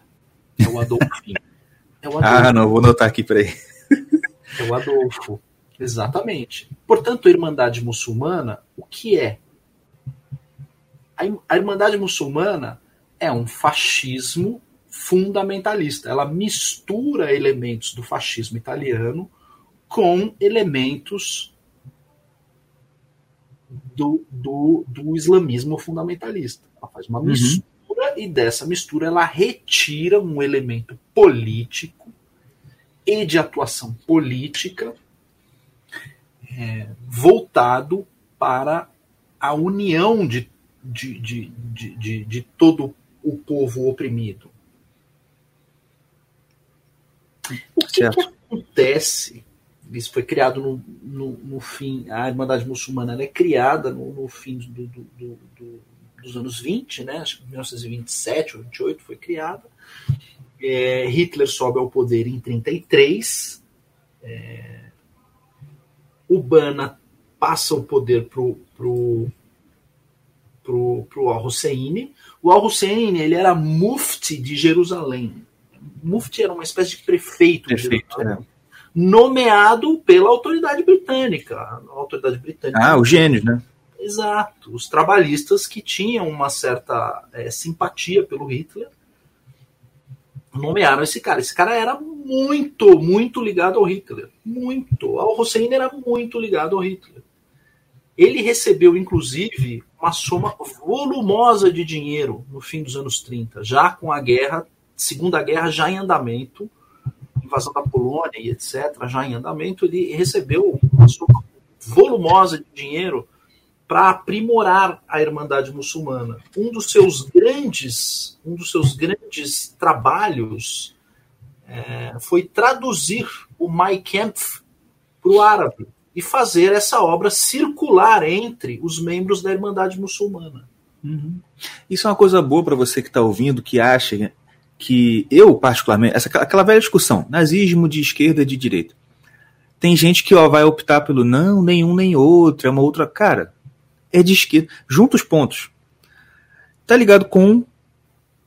É o Adolfinho. É. Ah, não, vou notar aqui, peraí. É o Adolfo. Exatamente. Portanto, a Irmandade Muçulmana, o que é? A Irmandade Muçulmana é um fascismo fundamentalista. Ela mistura elementos do fascismo italiano com elementos do, do, do islamismo fundamentalista. Ela faz uma uhum. E dessa mistura ela retira um elemento político e de atuação política é, voltado para a união de, de, de, de, de, de todo o povo oprimido. O que, que acontece isso foi criado no, no, no, fim, a Irmandade Muçulmana é criada no, no fim do, do, do, dos anos 20, né, acho que 1927 ou 28 foi criada. É, Hitler sobe ao poder em 33. É, o Bana passa o poder pro, pro, pro, pro Al-Hussein. O Al-Hussein ele era mufti de Jerusalém. Mufti era uma espécie de prefeito, prefeito de Jerusalém. É. Nomeado pela autoridade britânica. A autoridade britânica. Ah, os gênios, né? Exato. Os trabalhistas que tinham uma certa é, simpatia pelo Hitler nomearam esse cara. Esse cara era muito, muito ligado ao Hitler. Muito. Al Hussein era muito ligado ao Hitler. Ele recebeu, inclusive, uma soma volumosa de dinheiro no fim dos anos 30, já com a guerra, Segunda Guerra já em andamento, invasão da Polônia e etc., já em andamento, ele recebeu uma soma volumosa de dinheiro para aprimorar a Irmandade Muçulmana. Um dos seus grandes, um dos seus grandes trabalhos é, foi traduzir o Mein Kampf para o árabe e fazer essa obra circular entre os membros da Irmandade Muçulmana. Uhum. Isso é uma coisa boa para você que está ouvindo, que acha que eu, particularmente, essa, aquela velha discussão, nazismo de esquerda e de direita. Tem gente que ó, vai optar pelo não, nenhum nem outro, é uma outra. Cara, é de esquerda. Junta os pontos. Tá ligado com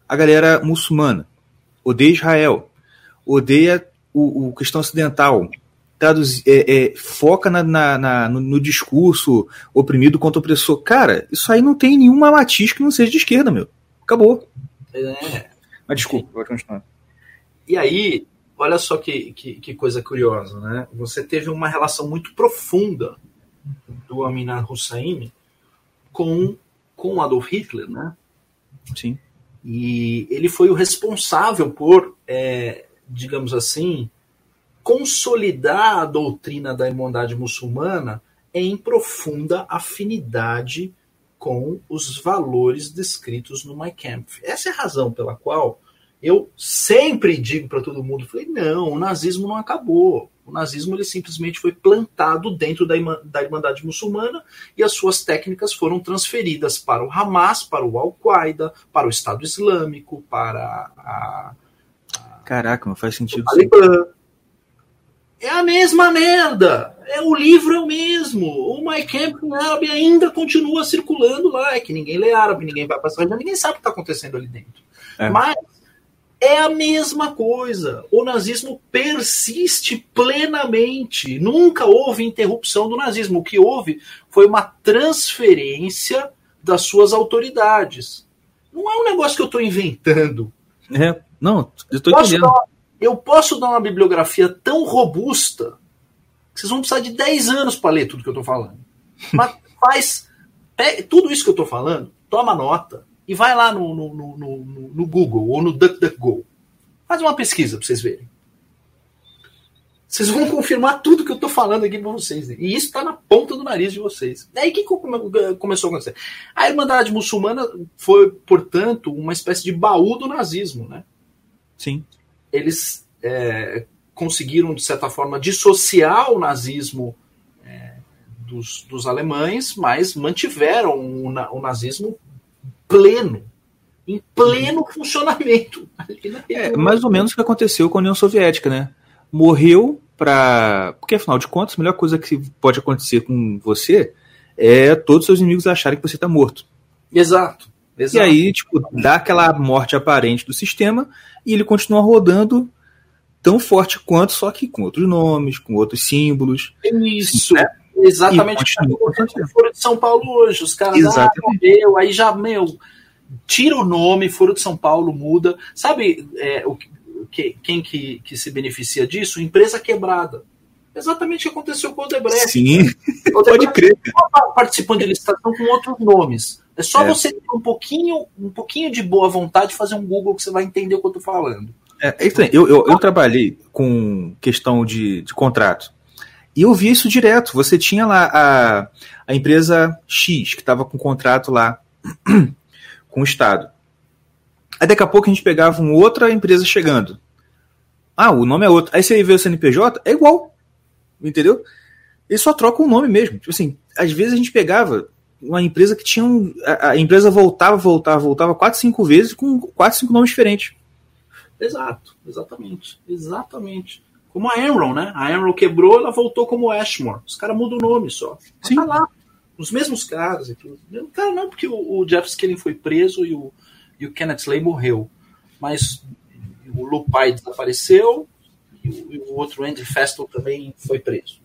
a galera muçulmana. Odeia Israel. Odeia o, o questão ocidental. Traduz, é, é, foca na, na, na no, no, discurso oprimido contra o opressor. Cara, isso aí não tem nenhuma matiz que não seja de esquerda, meu. Acabou. É. Mas desculpa, pode continuar. E aí, olha só que, que, que, coisa curiosa, né? Você teve uma relação muito profunda do Aminar Hussein com, com Adolf Hitler, né? Sim. E ele foi o responsável por, é, digamos assim, consolidar a doutrina da Irmandade Muçulmana em profunda afinidade com os valores descritos no My Camp. Essa é a razão pela qual eu sempre digo para todo mundo, falei, não, o nazismo não acabou. O nazismo ele simplesmente foi plantado dentro da, da Irmandade Muçulmana e as suas técnicas foram transferidas para o Hamas, para o Al-Qaeda, para o Estado Islâmico, para a. a Caraca, não faz sentido. É a mesma merda. É o livro é o mesmo. O My Camp em árabe ainda continua circulando lá. É que ninguém lê árabe, ninguém vai passar, ninguém sabe o que está acontecendo ali dentro. É. Mas é a mesma coisa. O nazismo persiste plenamente. Nunca houve interrupção do nazismo. O que houve foi uma transferência das suas autoridades. Não é um negócio que eu estou inventando. É, não, eu estou entendendo. Dar, eu posso dar uma bibliografia tão robusta que vocês vão precisar de 10 anos para ler tudo que eu estou falando. Mas faz. tudo isso que eu estou falando, toma nota e vai lá no, no, no, no, Google ou no DuckDuckGo. Faz uma pesquisa para vocês verem. Vocês vão confirmar tudo que eu estou falando aqui para vocês. E isso está na ponta do nariz de vocês. Daí o que começou a acontecer? A Irmandade Muçulmana foi, portanto, uma espécie de baú do nazismo. Né? Sim. Eles é, conseguiram, de certa forma, dissociar o nazismo é, dos, dos alemães, mas mantiveram o, o nazismo pleno, em pleno funcionamento. É mais ou menos o que aconteceu com a União Soviética, né? Morreu para. Porque afinal de contas, a melhor coisa que pode acontecer com você é todos os seus inimigos acharem que você está morto. Exato. Exato. E aí, tipo, dá aquela morte aparente do sistema e ele continua rodando tão forte quanto, só que com outros nomes, com outros símbolos. Isso. Né? Exatamente. o Foro de São Paulo hoje. Os caras, ah, morreu, aí já, meu, tira o nome, Foro de São Paulo muda. Sabe é, o, que, quem que, que se beneficia disso? Empresa quebrada. Exatamente o que aconteceu com o Odebrecht. Sim, pode crer. Participando de licitação com outros nomes. É só é. você ter um pouquinho, um pouquinho de boa vontade fazer um Google que você vai entender o que eu estou falando. É, é eu, eu, eu, trabalhei com questão de, de contrato. E eu vi isso direto. Você tinha lá a, a empresa X, que estava com um contrato lá com o Estado. Aí daqui a pouco a gente pegava uma outra empresa chegando. Ah, o nome é outro. Aí você vê o CNPJ, é igual. Entendeu? Eles só trocam o nome mesmo. Tipo assim, às vezes a gente pegava uma empresa que tinha um. A, a empresa voltava, voltava, voltava quatro, cinco vezes com quatro, cinco nomes diferentes. Exato, exatamente. Exatamente Como a Enron, né? A Enron quebrou, ela voltou como Ashmore. Os caras mudam o nome só. Sim. Tá lá. Os mesmos caras e tudo. Cara, não, porque o, o Jeff Skilling foi preso e o, e o Kenneth Slay morreu. Mas o Lupai desapareceu e o, e o outro Andy Festel também foi preso.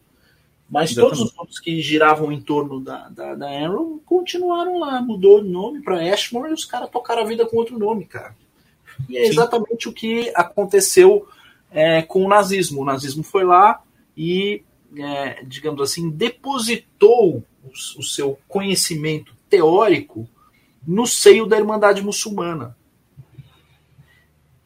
Mas Exatamente. todos os nomes que giravam em torno da, da, da Enron continuaram lá. Mudou o nome para Ashmore e os caras tocaram a vida com outro nome, cara. E é exatamente Sim. o que aconteceu é, com o nazismo. O nazismo foi lá e, é, digamos assim, depositou o, o seu conhecimento teórico no seio da Irmandade Muçulmana.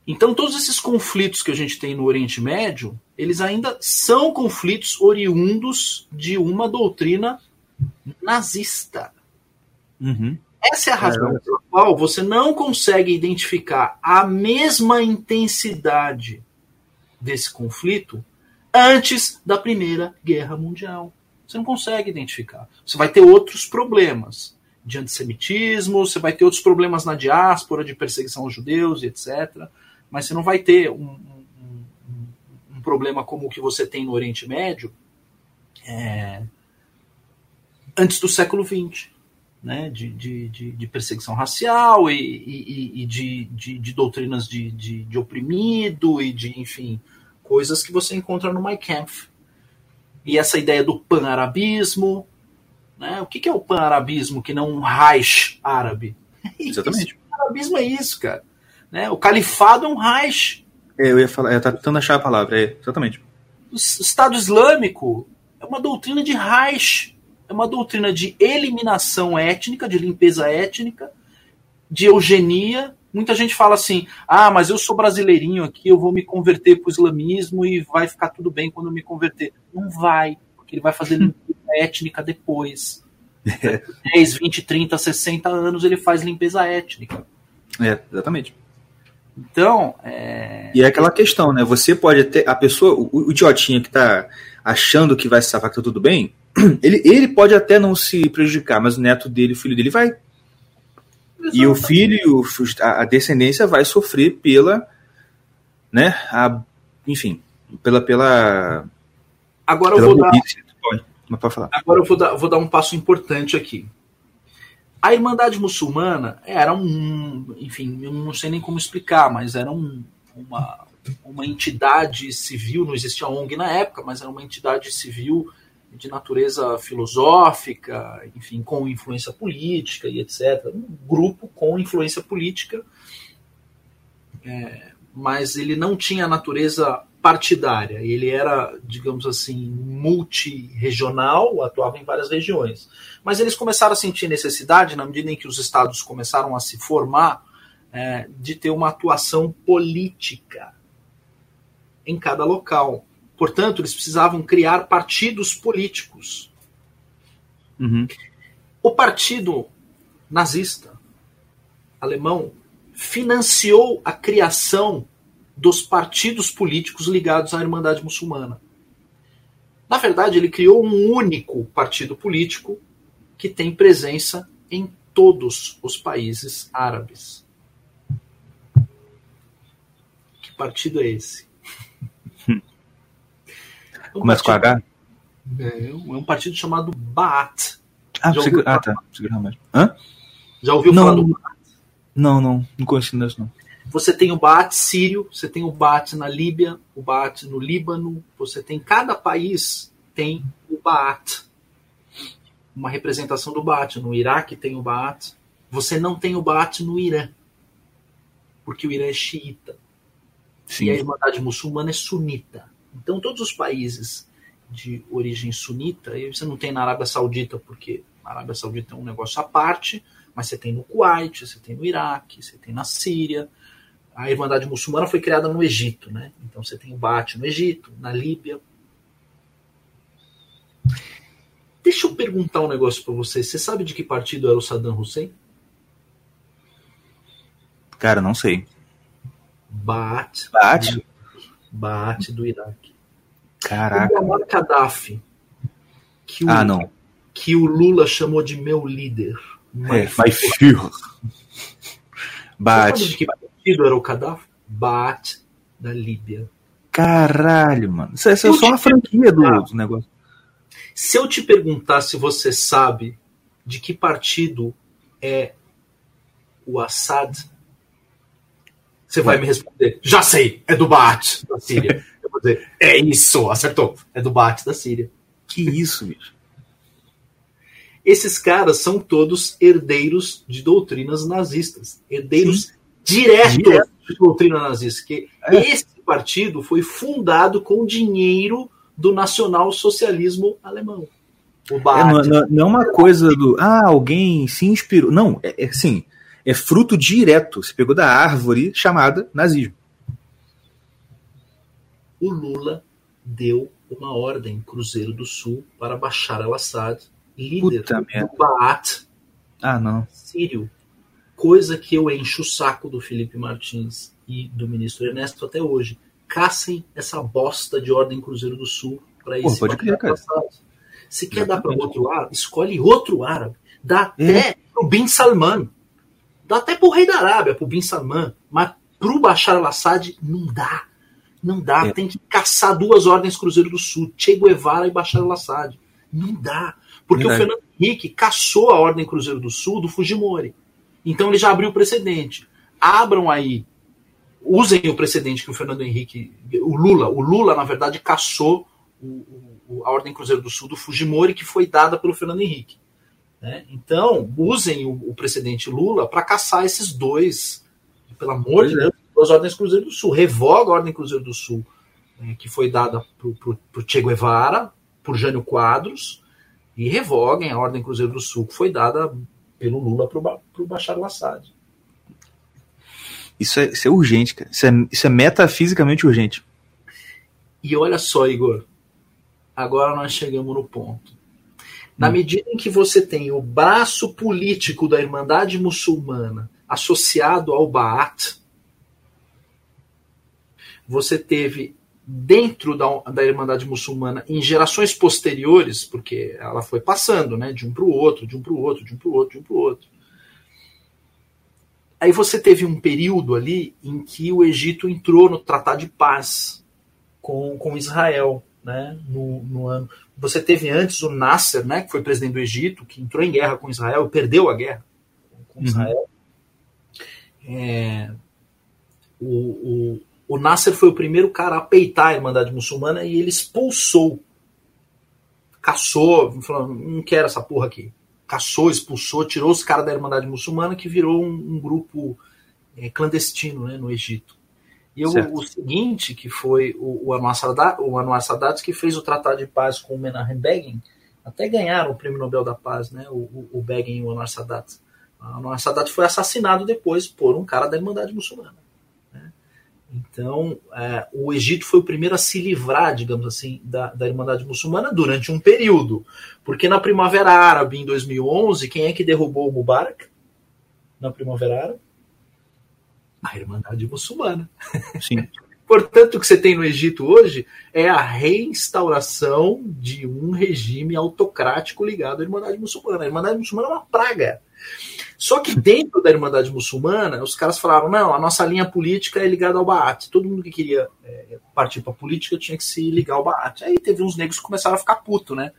Então, todos esses conflitos que a gente tem no Oriente Médio, eles ainda são conflitos oriundos de uma doutrina nazista. Uhum. Essa é a razão é. pela qual você não consegue identificar a mesma intensidade desse conflito antes da Primeira Guerra Mundial. Você não consegue identificar. Você vai ter outros problemas de antissemitismo, você vai ter outros problemas na diáspora, de perseguição aos judeus, etc. Mas você não vai ter um, um, um problema como o que você tem no Oriente Médio é, antes do século XX. Né, de, de, de, de perseguição racial e, e, e de, de, de, doutrinas de, de, de oprimido e de, enfim, coisas que você encontra no Mein Kampf. E essa ideia do pan-arabismo, né? O que, que é o pan-arabismo que não um Reich árabe? Exatamente. o pan-arabismo é isso, cara. Né? O califado é um Reich. É, eu ia falar, eu tava tentando achar a palavra, é, exatamente. O Estado Islâmico é uma doutrina de Reich, é uma doutrina de eliminação étnica, de limpeza étnica, de eugenia. Muita gente fala assim: ah, mas eu sou brasileirinho aqui, eu vou me converter para o islamismo e vai ficar tudo bem quando eu me converter. Não vai, porque ele vai fazer limpeza étnica depois. É. 10, 20, 30, 60 anos ele faz limpeza étnica. É, exatamente. Então. É... E é aquela questão, né? Você pode ter. A pessoa, o, o idiotinha que tá achando que vai se safar que tá tudo bem, ele, ele pode até não se prejudicar, mas o neto dele, o filho dele, vai. Exatamente. E o filho, a descendência vai sofrer pela. Né? A, enfim, pela. pela Agora pela eu vou dar. Agora eu vou dar, vou dar um passo importante aqui. A Irmandade Muçulmana era um, enfim, eu não sei nem como explicar, mas era um, uma, uma entidade civil, não existia ONG na época, mas era uma entidade civil de natureza filosófica, enfim, com influência política e etc. Um grupo com influência política, é, mas ele não tinha natureza partidária. Ele era, digamos assim, multirregional, atuava em várias regiões. Mas eles começaram a sentir necessidade, na medida em que os estados começaram a se formar, é, de ter uma atuação política em cada local. Portanto, eles precisavam criar partidos políticos. Uhum. O partido nazista alemão financiou a criação dos partidos políticos ligados à Irmandade Muçulmana. Na verdade, ele criou um único partido político que tem presença em todos os países árabes. Que partido é esse? Um Começa com H? É, é um partido chamado Ba'ath. Ah, Já ouviu ah tá. Hã? Já ouviu não, falar do Ba'ath? Não, não. Não conheço isso, não. Você tem o Baath sírio, você tem o Baath na Líbia, o Baath no Líbano, você tem cada país tem o Baath. Uma representação do Baath. No Iraque tem o Baath. Você não tem o Baath no Irã, porque o Irã é xiita. Sim. E a Irmandade Muçulmana é sunita. Então todos os países de origem sunita, e você não tem na Arábia Saudita, porque a Arábia Saudita é um negócio à parte, mas você tem no Kuwait, você tem no Iraque, você tem na Síria, a Irmandade Muçulmana foi criada no Egito, né? Então você tem o Bate no Egito, na Líbia. Deixa eu perguntar um negócio para você. Você sabe de que partido era o Saddam Hussein? Cara, não sei. Bate. Bate? Bate do Iraque. Caraca. O Muammar Gaddafi. Que o, ah, não. Que o Lula chamou de meu líder. É, my Führer. Bate partido era o Gaddafi? Baath da Líbia. Caralho, mano. Isso, isso é só uma franquia do, do negócio. Se eu te perguntar se você sabe de que partido é o Assad, você vai me responder, já sei, é do Baath da Síria. Eu vou dizer, é isso, acertou, é do Baath da Síria. Que isso, bicho. Esses caras são todos herdeiros de doutrinas nazistas. Herdeiros diretos Direto. de doutrina nazista. Que é. Esse partido foi fundado com dinheiro do nacional-socialismo alemão. O é, não, não, não, é uma coisa do. Ah, alguém se inspirou. Não, é, é assim. É fruto direto. Se pegou da árvore chamada nazismo. O Lula deu uma ordem Cruzeiro do Sul para Bashar al-Assad líder Puta do Baath ah, não. sírio. Coisa que eu encho o saco do Felipe Martins e do ministro Ernesto até hoje. Caçem essa bosta de ordem Cruzeiro do Sul para esse pode criar, cara. Se quer dar para outro árabe, escolhe outro árabe. Dá é. até pro Bin Salman. Dá até pro rei da Arábia, pro Bin Salman. Mas pro Bashar al-Assad não dá. Não dá. É. Tem que caçar duas ordens Cruzeiro do Sul, Che Guevara e Bashar al-Assad. Não dá. Porque Verdade. o Fernando Henrique caçou a Ordem Cruzeiro do Sul do Fujimori. Então ele já abriu o precedente. Abram aí, usem o precedente que o Fernando Henrique, o Lula, o Lula, na verdade, caçou o, o, a Ordem Cruzeiro do Sul do Fujimori, que foi dada pelo Fernando Henrique. Né? Então, usem o, o precedente Lula para caçar esses dois, pelo amor de é. Deus, duas Ordens Cruzeiro do Sul. Revoga a Ordem Cruzeiro do Sul, né, que foi dada por Che Guevara, por Jânio Quadros, e revoguem a Ordem Cruzeiro do Sul, que foi dada pelo Lula para o Bashar al-Assad. Isso é, isso é urgente, cara. Isso é, isso é metafisicamente urgente. E olha só, Igor. Agora nós chegamos no ponto. Na hum. medida em que você tem o braço político da Irmandade Muçulmana associado ao Baath, você teve dentro da, da Irmandade Muçulmana em gerações posteriores, porque ela foi passando né, de um para o outro, de um para o outro, de um para o outro, de um para o outro. Aí você teve um período ali em que o Egito entrou no Tratado de Paz com, com Israel, né, no, no ano. Você teve antes o Nasser, né, que foi presidente do Egito, que entrou em guerra com Israel e perdeu a guerra com Israel. Uhum. É, o, o, o Nasser foi o primeiro cara a peitar a Irmandade Muçulmana e ele expulsou, caçou, falou, não quero essa porra aqui. Caçou, expulsou, tirou os caras da Irmandade Muçulmana que virou um, um grupo é, clandestino né, no Egito. E o, o, seguinte, que foi o, o, Anwar Sadat, o Anwar Sadat que fez o Tratado de Paz com o Menachem Begin, até ganharam o Prêmio Nobel da Paz, né, o, o Begin e o Anwar Sadat. O Anwar Sadat foi assassinado depois por um cara da Irmandade Muçulmana. Então, é, o Egito foi o primeiro a se livrar, digamos assim, da, da Irmandade Muçulmana durante um período. Porque na Primavera Árabe, em 2011, quem é que derrubou o Mubarak? Na Primavera Árabe? A Irmandade Muçulmana. Sim. Portanto, o que você tem no Egito hoje é a reinstauração de um regime autocrático ligado à Irmandade Muçulmana. A Irmandade Muçulmana é uma praga. Só que dentro da Irmandade Muçulmana, os caras falaram: não, a nossa linha política é ligada ao Baath. Todo mundo que queria é, partir para política tinha que se ligar ao Baath. Aí teve uns negros que começaram a ficar puto, né?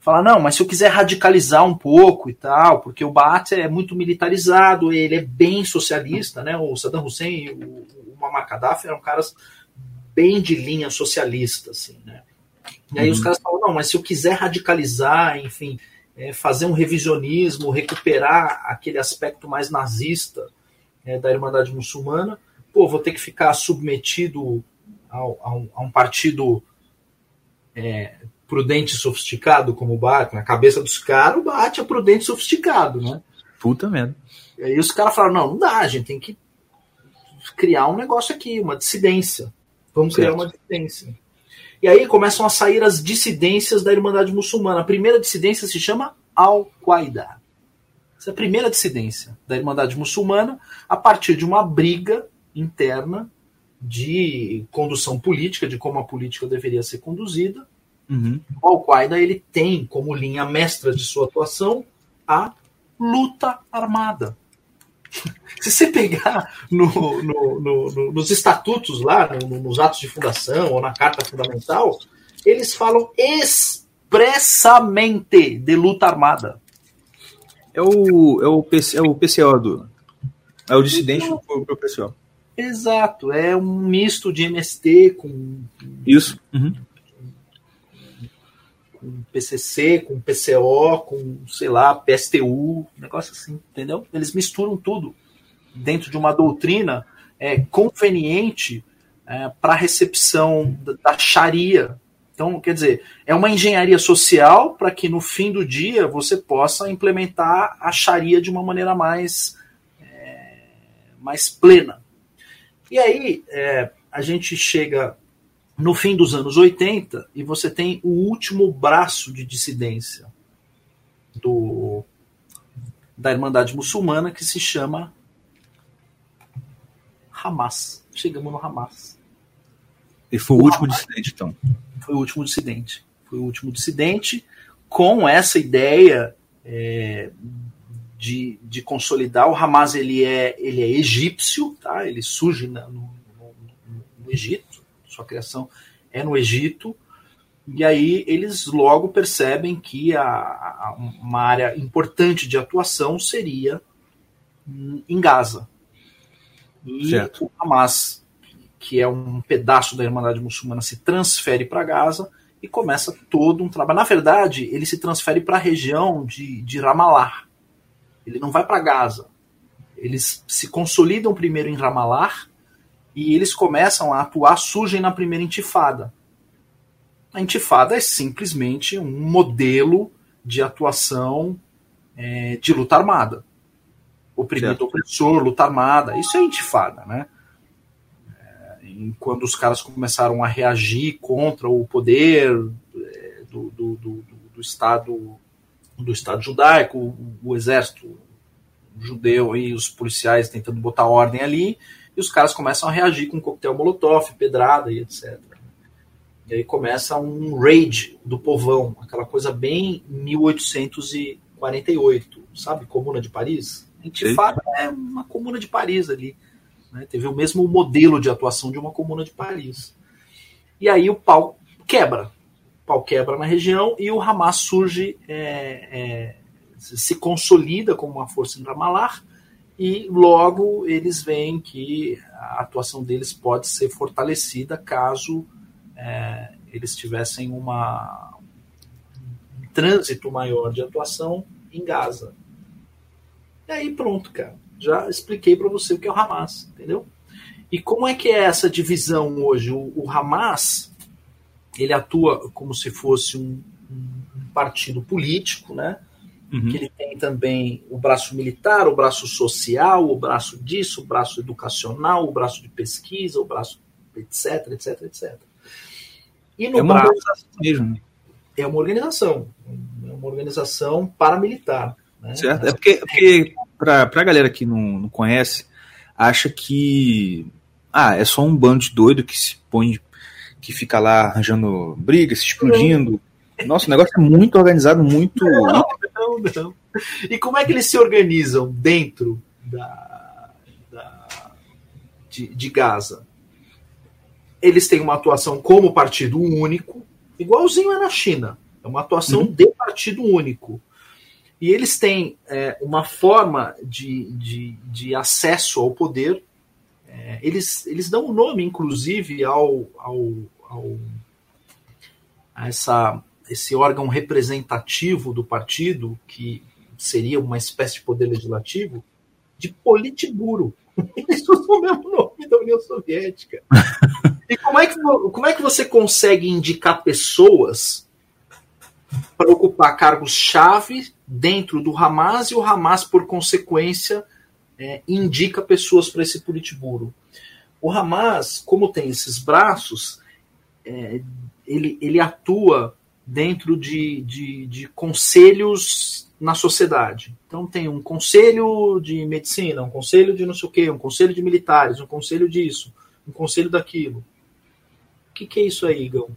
Falar, não, mas se eu quiser radicalizar um pouco e tal, porque o Baath é muito militarizado, ele é bem socialista, né? O Saddam Hussein e o, o Muammar Gaddafi eram caras bem de linha socialista, assim, né? E aí uhum. os caras falam, não, mas se eu quiser radicalizar, enfim, é, fazer um revisionismo, recuperar aquele aspecto mais nazista é, da Irmandade Muçulmana, pô, vou ter que ficar submetido um, a um partido é, prudente sofisticado como o Bate, na cabeça dos caras, Bate é prudente e sofisticado, né? Puta merda. E aí os caras falaram, não, não dá, a gente tem que criar um negócio aqui, uma dissidência. Vamos certo. criar uma dissidência. E aí começam a sair as dissidências da Irmandade Muçulmana. A primeira dissidência se chama Al-Qaeda. Essa é a primeira dissidência da Irmandade Muçulmana a partir de uma briga interna de condução política, de como a política deveria ser conduzida. Uhum. O Al-Qaeda ele tem como linha mestra de sua atuação a luta armada. Se você pegar no, no, no, nos estatutos lá, nos atos de fundação ou na carta fundamental, eles falam expressamente de luta armada. É o, é o, PC, é o PCO do. É o dissidente então, pro PCO. Exato, é um misto de MST com. Isso. Uhum. Com PCC, com PCO, com, sei lá, PSTU, negócio assim, entendeu? Eles misturam tudo dentro de uma doutrina é, conveniente é, para a recepção da, da Sharia. Então, quer dizer, é uma engenharia social para que no fim do dia você possa implementar a Sharia de uma maneira mais, é, mais plena. E aí é, a gente chega no fim dos anos 80 e você tem o último braço de dissidência do, da Irmandade Muçulmana que se chama Hamas. Chegamos no Hamas. E foi o, o último Hamas dissidente, então. Foi o último dissidente. Foi o último dissidente com essa ideia é, de, de consolidar. O Hamas ele é, ele é egípcio, tá? ele surge no, no, no Egito, sua criação é no Egito. E aí eles logo percebem que a, a, uma área importante de atuação seria em Gaza. E certo. o Hamas, que é um pedaço da Irmandade Muçulmana, se transfere para Gaza e começa todo um trabalho. Na verdade, ele se transfere para a região de, de Ramallah. Ele não vai para Gaza. Eles se consolidam primeiro em Ramallah e eles começam a atuar, surgem na primeira intifada. A intifada é simplesmente um modelo de atuação é, de luta armada oprimido certo. opressor, luta armada. Isso é intifada, né? É, quando os caras começaram a reagir contra o poder é, do, do, do, do Estado do Estado judaico, o, o exército judeu e os policiais tentando botar ordem ali, e os caras começam a reagir com coquetel molotov, pedrada e etc. E aí começa um raid do povão, aquela coisa bem 1848, sabe? Comuna de Paris. A Intifada é uma comuna de Paris ali. Né? Teve o mesmo modelo de atuação de uma comuna de Paris. E aí o pau quebra. Pau quebra na região e o Hamas surge, é, é, se consolida como uma força em Ramallah e logo eles veem que a atuação deles pode ser fortalecida caso é, eles tivessem uma, um trânsito maior de atuação em Gaza. E aí pronto, cara. Já expliquei para você o que é o Hamas, entendeu? E como é que é essa divisão hoje? O, o Hamas ele atua como se fosse um, um partido político, né? Uhum. Que ele tem também o braço militar, o braço social, o braço disso, o braço educacional, o braço de pesquisa, o braço etc, etc, etc. E no é uma braço, organização mesmo. Né? É uma organização, é uma organização paramilitar. Né? Certo, é porque, porque pra, pra galera que não, não conhece, acha que ah, é só um bando de doido que se põe, que fica lá arranjando briga, se explodindo. Nossa, o negócio é muito organizado, muito. Não, não, não. E como é que eles se organizam dentro da, da de, de Gaza? Eles têm uma atuação como partido único, igualzinho é na China. É uma atuação uhum. de partido único. E eles têm é, uma forma de, de, de, acesso ao poder. É, eles, eles dão o nome, inclusive, ao, ao, ao a essa, esse órgão representativo do partido, que seria uma espécie de poder legislativo, de Politburo. Eles usam o mesmo nome da União Soviética. E como é que, como é que você consegue indicar pessoas para ocupar cargos-chave dentro do Hamas e o Hamas, por consequência, é, indica pessoas para esse Politburo. O Hamas, como tem esses braços, é, ele, ele atua dentro de, de, de, conselhos na sociedade. Então tem um conselho de medicina, um conselho de não sei o quê, um conselho de militares, um conselho disso, um conselho daquilo. O que, que é isso aí, Igão?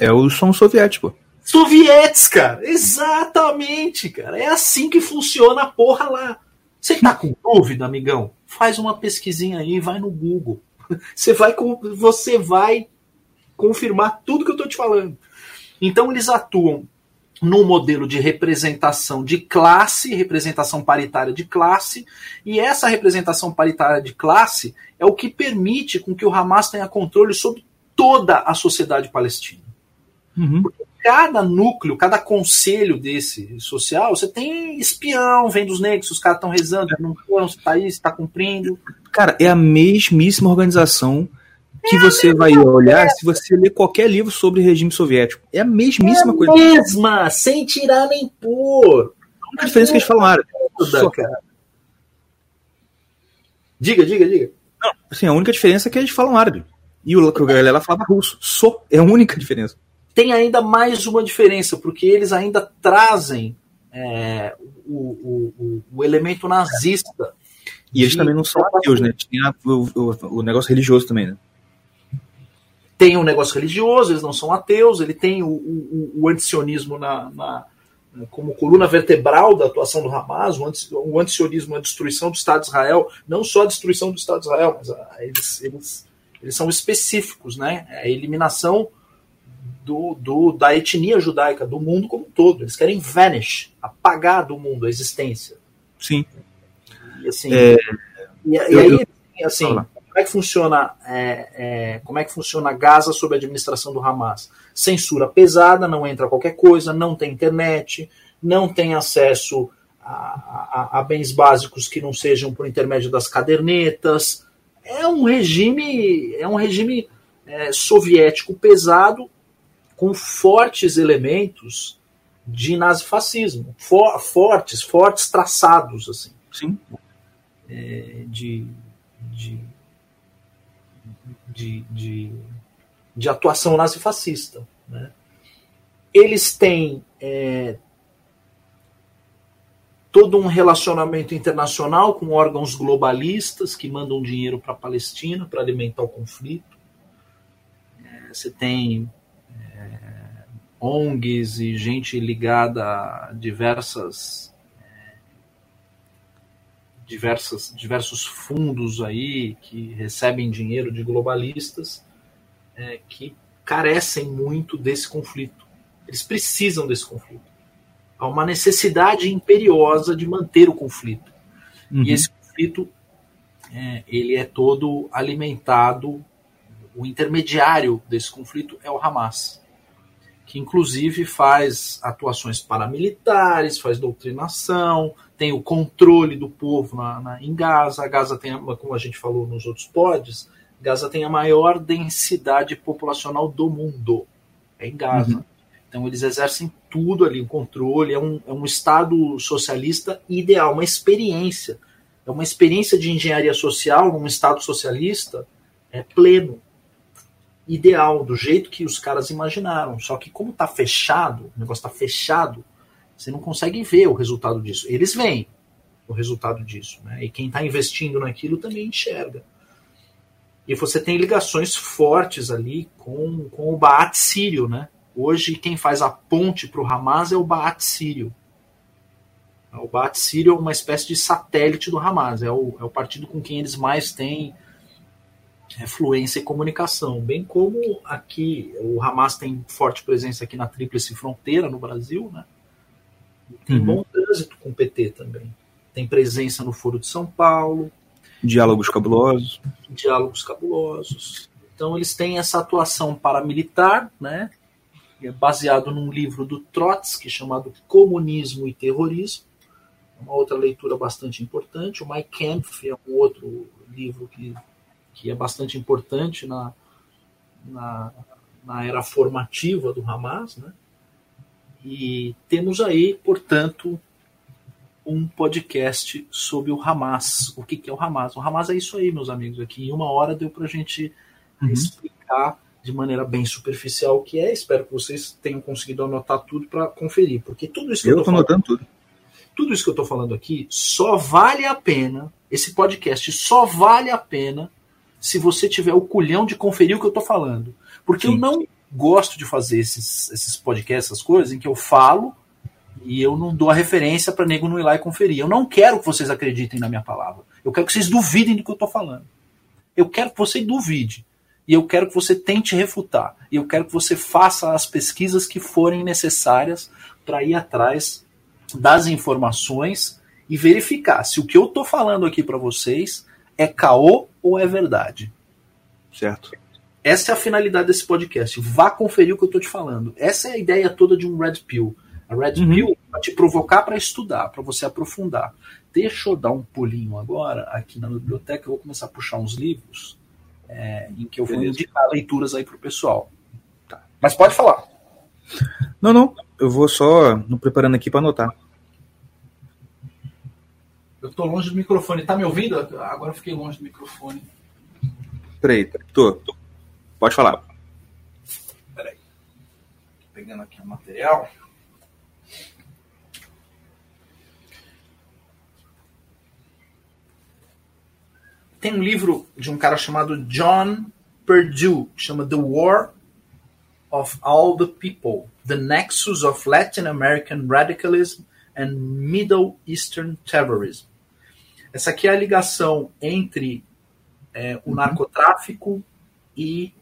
É o som soviético. Sovietes, cara. Exatamente, cara. É assim que funciona a porra lá. Você tá com dúvida, amigão? Faz uma pesquisinha aí, vai no Google. Você vai, você vai confirmar tudo que eu estou te falando. Então eles atuam num modelo de representação de classe, representação paritária de classe, e essa representação paritária de classe é o que permite com que o Hamas tenha controle sobre toda a sociedade palestina. Uhum. Cada núcleo, cada conselho desse social, você tem espião, vem dos negros, os caras estão rezando, não foram, se tá está cumprindo. Cara, é a mesmíssima organização que é você vai olhar se você ler qualquer livro sobre regime soviético. É a mesmíssima é a coisa. mesma, sem tirar nem pôr. A única diferença é que eles falam árabe. Só. Diga, diga, diga. Não, assim, a única diferença é que eles falam árabe. E o galera falava russo. Só. É a única diferença tem ainda mais uma diferença, porque eles ainda trazem é, o, o, o, elemento nazista. E eles também não são ateus, né? Tem o, o, negócio religioso também, né? Tem um negócio religioso, eles não são ateus, ele tem o, o, o antisionismo na, na, como coluna vertebral da atuação do Hamas, o, anti, o antisionismo, a destruição do Estado de Israel, não só a destruição do Estado de Israel, mas a, eles, eles, eles são específicos, né? A eliminação do, do, da etnia judaica, do mundo como um todo. Eles querem vanish, apagar do mundo a existência. Sim. E, assim, é, e, eu, e aí, eu, assim, como é que funciona é, é, como é que funciona Gaza sob a administração do Hamas? Censura pesada, não entra qualquer coisa, não tem internet, não tem acesso a, a, a bens básicos que não sejam por intermédio das cadernetas. É um regime, é um regime é, soviético pesado com fortes elementos de nazifascismo, for, fortes, fortes traçados, assim. Sim. É, de, de, de, de, de, atuação nazifascista. Né? Eles têm é, todo um relacionamento internacional com órgãos globalistas que mandam dinheiro para a Palestina para alimentar o conflito. É, você tem ONGs e gente ligada a diversas diversas diversos fundos aí que recebem dinheiro de globalistas é, que carecem muito desse conflito. Eles precisam desse conflito. Há uma necessidade imperiosa de manter o conflito. Uhum. E esse conflito é, ele é todo alimentado. O intermediário desse conflito é o Hamas que inclusive faz atuações paramilitares, faz doutrinação, tem o controle do povo na, na, em Gaza. A Gaza tem, como a gente falou nos outros pods, Gaza tem a maior densidade populacional do mundo. É em Gaza. Uhum. Então eles exercem tudo ali, o controle. É um, é um Estado socialista ideal, uma experiência. É uma experiência de engenharia social num Estado socialista é pleno ideal, do jeito que os caras imaginaram. Só que como está fechado, o negócio está fechado, você não consegue ver o resultado disso. Eles veem o resultado disso, né? E quem está investindo naquilo também enxerga. E você tem ligações fortes ali com, com o Baat sírio, né? Hoje quem faz a ponte para o Hamas é o Baat sírio. O Baat sírio é uma espécie de satélite do Hamas, é o, é o partido com quem eles mais têm é, fluência e comunicação, bem como aqui o Hamas tem forte presença aqui na Tríplice Fronteira no Brasil, né? Tem uhum. bom trânsito com o PT também. Tem presença no Foro de São Paulo. Diálogos cabulosos. Diálogos cabulosos. Então eles têm essa atuação paramilitar, né? É baseado num livro do Trotsky chamado Comunismo e Terrorismo. Uma outra leitura bastante importante. O Mein Kampf é um outro livro que que é bastante importante na, na, na era formativa do Hamas, né? E temos aí, portanto, um podcast sobre o Hamas. O que, que é o Hamas? O Hamas é isso aí, meus amigos. Aqui em uma hora deu para a gente uhum. explicar de maneira bem superficial o que é. Espero que vocês tenham conseguido anotar tudo para conferir, porque tudo isso que eu estou anotando tudo. Tudo isso que eu estou falando aqui só vale a pena. Esse podcast só vale a pena se você tiver o culhão de conferir o que eu estou falando. Porque Sim. eu não gosto de fazer esses, esses podcasts, essas coisas, em que eu falo E eu não dou a referência para nego não ir lá e conferir. Eu não quero que vocês acreditem na minha palavra. Eu quero que vocês duvidem do que eu estou falando. Eu quero que você duvide. E eu quero que você tente refutar. E eu quero que você faça as pesquisas que forem necessárias para ir atrás das informações e verificar se o que eu estou falando aqui para vocês é caô ou é verdade. Certo. Essa é a finalidade desse podcast. Vá conferir o que eu estou te falando. Essa é a ideia toda de um Red Pill. A Red uhum. Pill vai te provocar para estudar, para você aprofundar. Deixa eu dar um pulinho agora aqui na biblioteca. Eu vou começar a puxar uns livros é, em que eu vou Beleza. indicar leituras aí para o pessoal. Tá. Mas pode falar. Não, não. Eu vou só me preparando aqui para anotar. Eu estou longe do microfone. Tá me ouvindo? Agora eu fiquei longe do microfone. Peraí, tô. Pode falar. Peraí. Pegando aqui o material. Tem um livro de um cara chamado John Perdue, chama The War of All the People: The Nexus of Latin American Radicalism and Middle Eastern Terrorism. Essa aqui é a ligação entre é, o narcotráfico e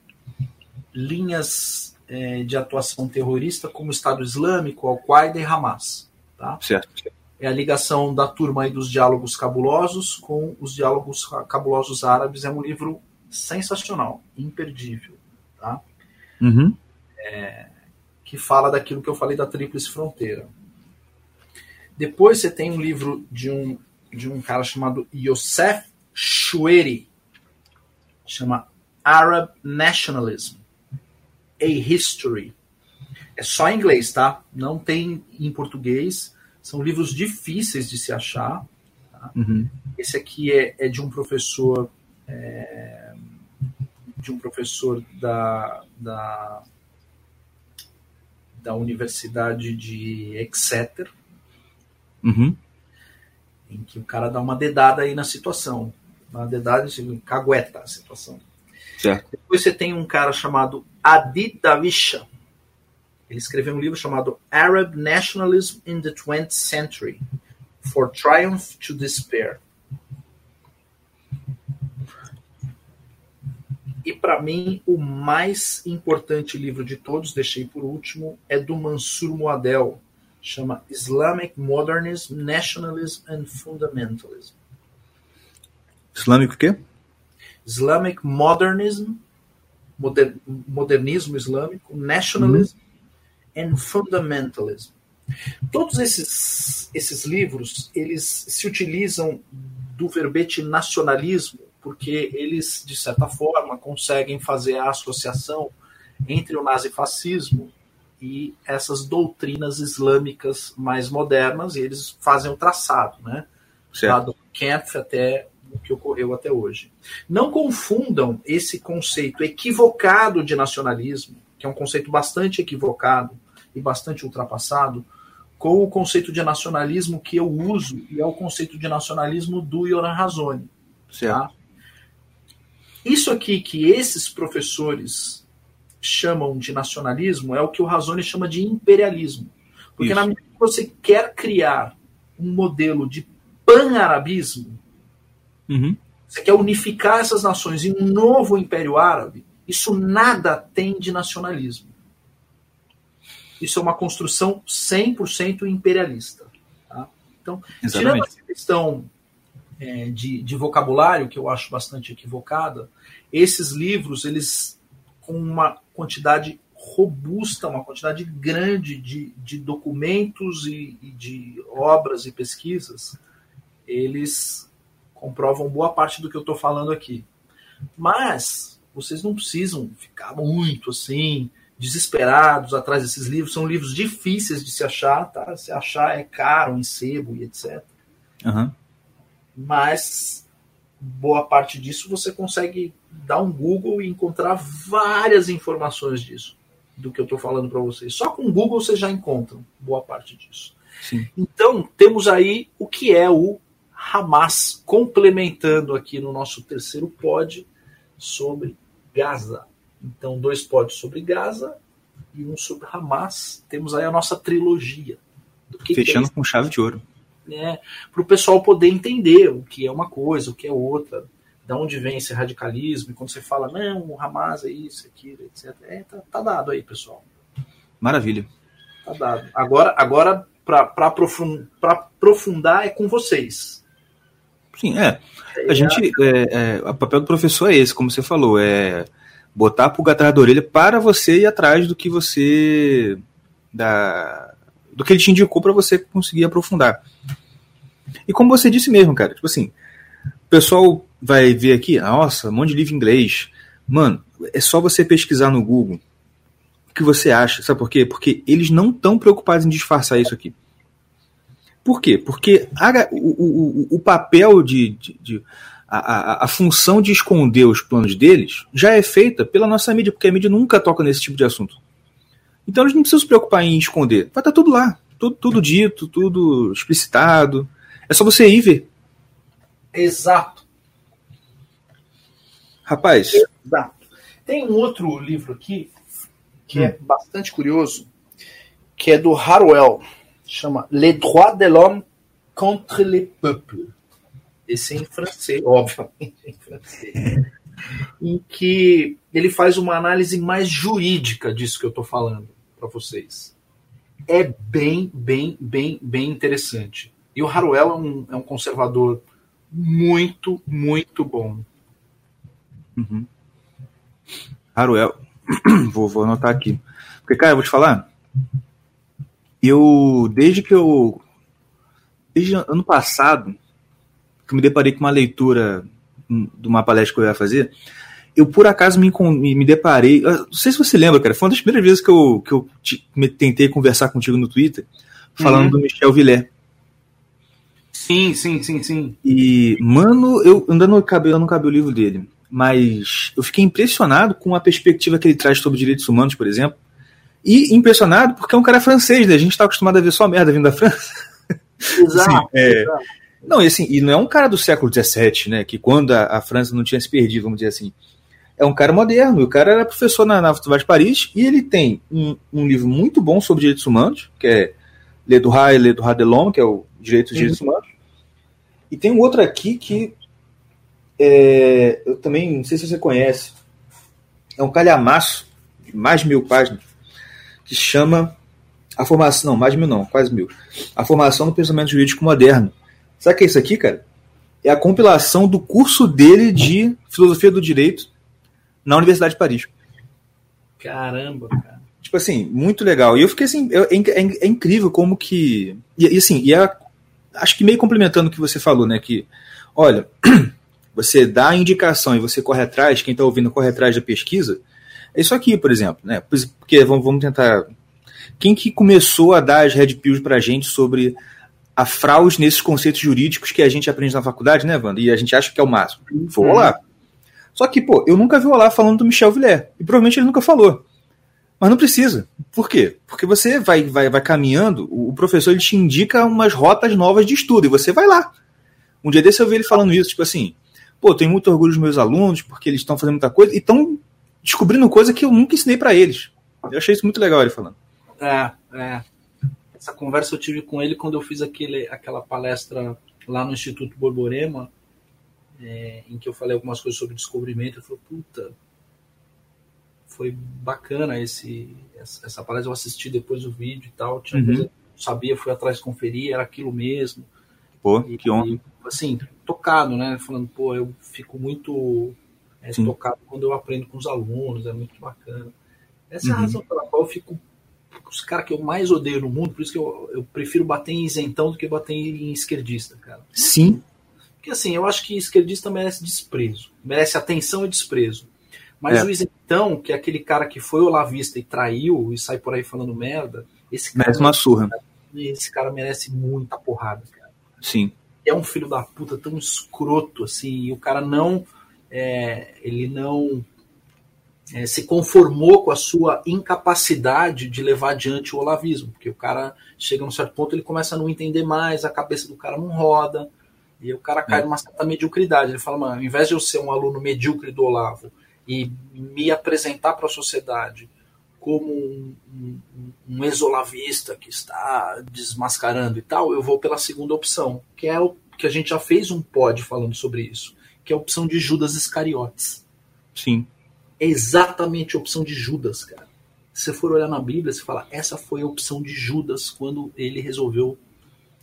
linhas é, de atuação terrorista como o Estado Islâmico, Al-Qaeda e Hamas. Tá? Certo é a ligação da turma aí dos diálogos cabulosos com os diálogos cabulosos árabes. É um livro sensacional, imperdível, tá? Uhum. É, que fala daquilo que eu falei da Tríplice Fronteira. Depois você tem um livro de um, de um cara chamado Yosef Choueiri, chama Arab Nationalism, A History. É só em inglês, tá? Não tem em português. São livros difíceis de se achar. Tá? Uhum. Esse aqui é, é, de um professor é, de um professor da, da, da Universidade de Exeter, uhum. Em que o cara dá uma dedada aí na situação. Uma dedada, cagueta a situação. Certo. Depois você tem um cara chamado Adi Davisha, ele escreveu um livro chamado Arab Nationalism in the 20th Century: For Triumph to Despair. E para mim, o mais importante livro de todos, deixei por último, é do Mansur Moadel, chama Islamic Modernism, Nationalism and Fundamentalism. Islâmico o quê? Islamic Modernism, moder, modernismo islâmico, nationalism uhum and Fundamentalism. Todos esses, esses livros, eles se utilizam do verbete nacionalismo, porque eles, de certa forma, conseguem fazer a associação entre o nazifascismo e essas doutrinas islâmicas mais modernas, e eles fazem o traçado, né? Lá do Kempf até o que ocorreu até hoje. Não confundam esse conceito equivocado de nacionalismo, que é um conceito bastante equivocado, e bastante ultrapassado, com o conceito de nacionalismo que eu uso, e é o conceito de nacionalismo do Yoran Razoni. Tá? Isso aqui que esses professores chamam de nacionalismo é o que o Razoni chama de imperialismo. Porque Isso. na medida que você quer criar um modelo de pan-arabismo, uhum. você quer unificar essas nações em um novo império árabe, isso nada tem de nacionalismo isso é uma construção 100% imperialista. Tá? Então, Exatamente. tirando essa questão é, de, de vocabulário, que eu acho bastante equivocada, esses livros, eles com uma quantidade robusta, uma quantidade grande de, de documentos e, e, de obras e pesquisas, eles comprovam boa parte do que eu estou falando aqui. Mas vocês não precisam ficar muito assim desesperados atrás desses livros. São livros difíceis de se achar, tá? Se achar é caro em sebo e etc. Uhum. Mas boa parte disso você consegue dar um Google e encontrar várias informações disso, do que eu estou falando para vocês. Só com o Google você já encontra boa parte disso. Sim. Então, temos aí o que é o Hamas, complementando aqui no nosso terceiro pod sobre Gaza. Então, dois pods sobre Gaza e um sobre Hamas. Temos aí a nossa trilogia. Fechando com chave de ouro. É, para o pessoal poder entender o que é uma coisa, o que é outra, de onde vem esse radicalismo, e quando você fala, não, o Hamas é isso, aquilo, etc. É, tá, tá dado aí, pessoal. Maravilha. Tá dado. Agora, agora para aprofundar, aprofundar é com vocês. Sim, é. A gente, é, é, o papel do professor é esse, como você falou, é botar a pulga atrás da orelha para você ir atrás do que você da do que ele te indicou para você conseguir aprofundar. E como você disse mesmo, cara, tipo assim, o pessoal vai ver aqui, nossa, um monte de livro em inglês. Mano, é só você pesquisar no Google o que você acha. Sabe por quê? Porque eles não estão preocupados em disfarçar isso aqui. Por quê? Porque a, o, o, o papel de, de, de a, a, a, função de esconder os planos deles já é feita pela nossa mídia, porque a mídia nunca toca nesse tipo de assunto. Então eles não precisam se preocupar em esconder. Vai estar tudo lá, tudo, tudo dito, tudo explicitado. É só você ir ver. Exato. Rapaz. Exato. Tem um outro livro aqui que é hum. é bastante curioso, que é do Harwell chama Les droits de l'homme contre les peuples. Esse é em francês, obviamente em francês. em que ele faz uma análise mais jurídica disso que eu estou falando para vocês. É bem, bem, bem, bem interessante. E o Haruel é um, é um conservador muito, muito bom. Uhum. Haruel, vou, vou anotar aqui. Porque, cara, eu vou te falar, eu, desde que eu. Desde ano passado, que me deparei com uma leitura de uma palestra que eu ia fazer, eu por acaso me, me deparei. Não sei se você lembra, cara, foi uma das primeiras vezes que eu, que eu te, me tentei conversar contigo no Twitter, falando uhum. do Michel Villers. Sim, sim, sim, sim. E, mano, eu ainda não acabei, eu não acabei o livro dele, mas eu fiquei impressionado com a perspectiva que ele traz sobre direitos humanos, por exemplo. E impressionado porque é um cara francês, né? A gente está acostumado a ver só merda vindo da França. Exato. assim, é... Não, e assim, e não é um cara do século XVII, né? Que quando a, a, França não tinha se perdido, vamos dizer assim. É um cara moderno. O cara era professor na, na Faculdade de Paris e ele tem um, um, livro muito bom sobre direitos humanos, que é Le Droit et Le Droit de l'Homme, que é o Direitos dos Direitos uhum. Humanos. E tem um outro aqui que é, eu também não sei se você conhece. É um calhamaço de mais de mil páginas que chama a formação, não, mais de mil não, quase mil. A formação do pensamento jurídico moderno. Sabe o que é isso aqui, cara? É a compilação do curso dele de filosofia do direito na Universidade de Paris. Caramba, cara. Tipo assim, muito legal. E eu fiquei assim, é, é, é incrível como que. E, e assim, e é, acho que meio complementando o que você falou, né? Que, olha, você dá a indicação e você corre atrás, quem está ouvindo corre atrás da pesquisa, é isso aqui, por exemplo, né? Porque vamos, vamos tentar. Quem que começou a dar as red pills pra gente sobre a fraude nesses conceitos jurídicos que a gente aprende na faculdade, né, Wanda? E a gente acha que é o máximo. Foi o Olá. Só que, pô, eu nunca vi o Olá falando do Michel Villers. E provavelmente ele nunca falou. Mas não precisa. Por quê? Porque você vai, vai, vai caminhando, o professor ele te indica umas rotas novas de estudo e você vai lá. Um dia desse eu vi ele falando isso, tipo assim, pô, tenho muito orgulho dos meus alunos porque eles estão fazendo muita coisa e estão descobrindo coisa que eu nunca ensinei para eles. Eu achei isso muito legal ele falando. É, é. Essa conversa eu tive com ele quando eu fiz aquele, aquela palestra lá no Instituto Borborema, é, em que eu falei algumas coisas sobre descobrimento. Ele falou, puta, foi bacana esse, essa palestra. Eu assisti depois o vídeo e tal. Tinha uhum. coisa sabia, fui atrás conferir, era aquilo mesmo. Pô, e, que honra. assim, tocado, né? Falando, pô, eu fico muito é, tocado quando eu aprendo com os alunos, é muito bacana. Essa uhum. é a uhum. razão pela qual eu fico os caras que eu mais odeio no mundo, por isso que eu, eu prefiro bater em isentão do que bater em esquerdista, cara. Sim. Porque assim, eu acho que esquerdista merece desprezo, merece atenção e desprezo. Mas é. o isentão, que é aquele cara que foi olavista e traiu e sai por aí falando merda, esse cara. Merece uma surra. Esse cara merece muita porrada, cara. Sim. É um filho da puta tão escroto assim, e o cara não é, ele não é, se conformou com a sua incapacidade de levar adiante o olavismo, porque o cara chega num certo ponto ele começa a não entender mais, a cabeça do cara não roda, e o cara cai é. numa certa mediocridade. Ele fala, mano, ao invés de eu ser um aluno medíocre do Olavo e me apresentar para a sociedade como um, um, um exolavista que está desmascarando e tal, eu vou pela segunda opção, que é o que a gente já fez um pod falando sobre isso, que é a opção de Judas Iscariotes. Sim. É exatamente a opção de Judas, cara. Se você for olhar na Bíblia, você fala, essa foi a opção de Judas quando ele resolveu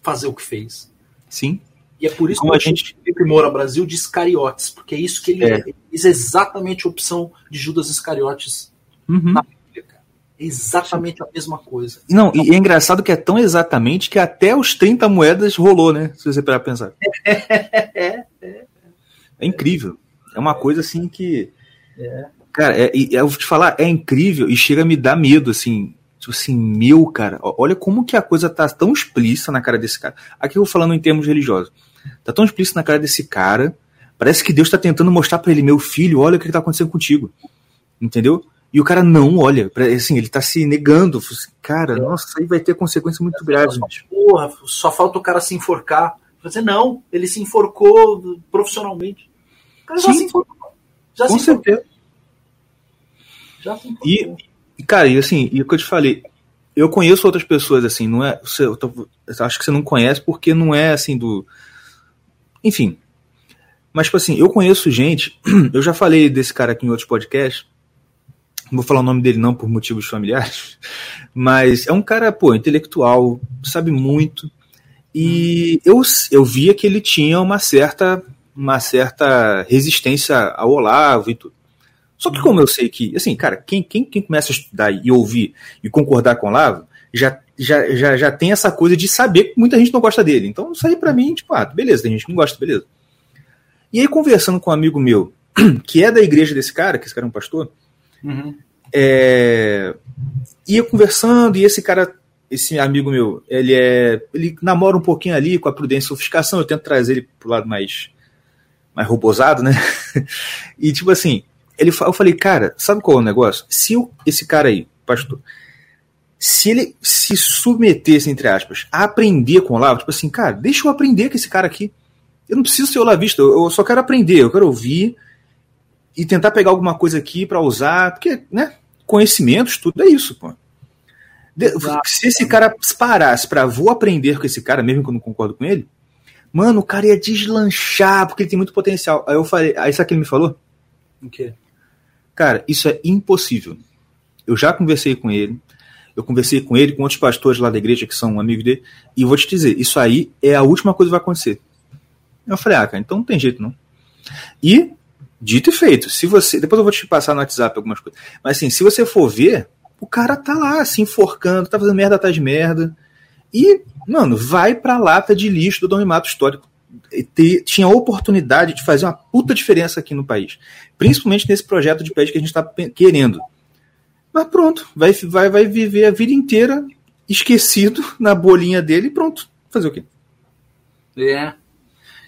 fazer o que fez. Sim. E é por isso Como que a gente primora Brasil de Iscariotes, porque é isso que ele, é. diz exatamente a opção de Judas Iscariotes uhum. na Bíblia, cara. Exatamente a mesma coisa. Não, e é engraçado que é tão exatamente que até os 30 moedas rolou, né? Se você parar pensar. é, é, é, é incrível. É uma coisa assim que. É. Cara, é, eu vou te falar, é incrível e chega a me dar medo, assim. Tipo assim, meu, cara, olha como que a coisa tá tão explícita na cara desse cara. Aqui eu vou falando em termos religiosos. Tá tão explícito na cara desse cara. Parece que Deus está tentando mostrar para ele, meu filho, olha o que está acontecendo contigo. Entendeu? E o cara não olha. Assim, ele tá se negando. Cara, é. nossa, isso aí vai ter consequências muito graves. Porra, só falta o cara se enforcar. Você não, ele se enforcou profissionalmente. O cara já Sim. se enforcou. Já Com se certeza. Já enforcou. E, cara, e assim, e o que eu te falei, eu conheço outras pessoas assim, não é. Você, eu, tô, eu acho que você não conhece porque não é assim do enfim. Mas, tipo assim, eu conheço gente, eu já falei desse cara aqui em outros podcasts, não vou falar o nome dele não por motivos familiares, mas é um cara, pô, intelectual, sabe muito, e eu, eu via que ele tinha uma certa, uma certa resistência ao Olavo e tudo. Só que como eu sei que, assim, cara, quem, quem, quem começa a estudar e ouvir e concordar com o Olavo, já já, já, já tem essa coisa de saber que muita gente não gosta dele. Então, isso aí pra mim, tipo, ah, beleza, tem gente que não gosta, beleza. E aí, conversando com um amigo meu, que é da igreja desse cara, que esse cara é um pastor, uhum. é, ia conversando, e esse cara, esse amigo meu, ele é. Ele namora um pouquinho ali com a prudência e sofisticação, eu tento trazer ele pro lado mais, mais robosado, né? e tipo assim, ele, eu falei, cara, sabe qual é o negócio? Se eu, esse cara aí, pastor, se ele se submetesse, entre aspas, a aprender com o Olavo, tipo assim, cara, deixa eu aprender com esse cara aqui. Eu não preciso ser olavista, eu só quero aprender, eu quero ouvir e tentar pegar alguma coisa aqui para usar, porque, né, conhecimentos, tudo é isso, pô. Se esse cara parasse para vou aprender com esse cara, mesmo que eu não concordo com ele, mano, o cara ia deslanchar, porque ele tem muito potencial. Aí eu falei, aí sabe o que ele me falou? O quê? Cara, isso é impossível. Eu já conversei com ele, eu conversei com ele, com outros pastores lá da igreja que são amigos dele, e vou te dizer, isso aí é a última coisa que vai acontecer. Eu falei, ah, cara, então não tem jeito não. E, dito e feito, se você. Depois eu vou te passar no WhatsApp algumas coisas. Mas assim, se você for ver, o cara tá lá, se enforcando, tá fazendo merda atrás de merda. E, mano, vai pra lata de lixo do domimato histórico. Tinha a oportunidade de fazer uma puta diferença aqui no país. Principalmente nesse projeto de país que a gente tá querendo. Mas pronto, vai, vai, vai viver a vida inteira esquecido na bolinha dele e pronto. Fazer o quê? É.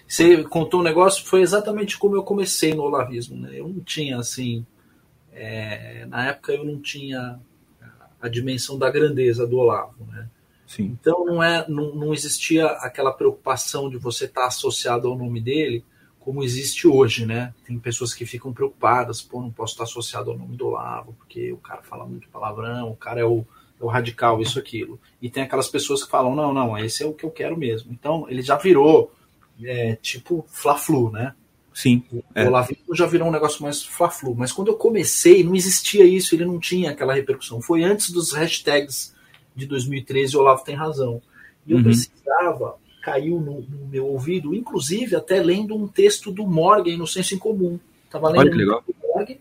Você contou um negócio, foi exatamente como eu comecei no olavismo. Né? Eu não tinha, assim. É, na época eu não tinha a dimensão da grandeza do Olavo. Né? Sim. Então não, é, não, não existia aquela preocupação de você estar associado ao nome dele como existe hoje, né? Tem pessoas que ficam preocupadas, pô, não posso estar associado ao nome do Olavo, porque o cara fala muito palavrão, o cara é o, é o radical, isso, aquilo. E tem aquelas pessoas que falam, não, não, esse é o que eu quero mesmo. Então, ele já virou é, tipo Fla-Flu, né? Sim. É. O Olavismo já virou um negócio mais Fla-Flu. Mas quando eu comecei, não existia isso, ele não tinha aquela repercussão. Foi antes dos hashtags de 2013, o Olavo tem razão. E eu uhum. precisava caiu no, no, meu ouvido, inclusive até lendo um texto do Morgan no Senso em Comum. Estava lendo Olha que legal. do Morgan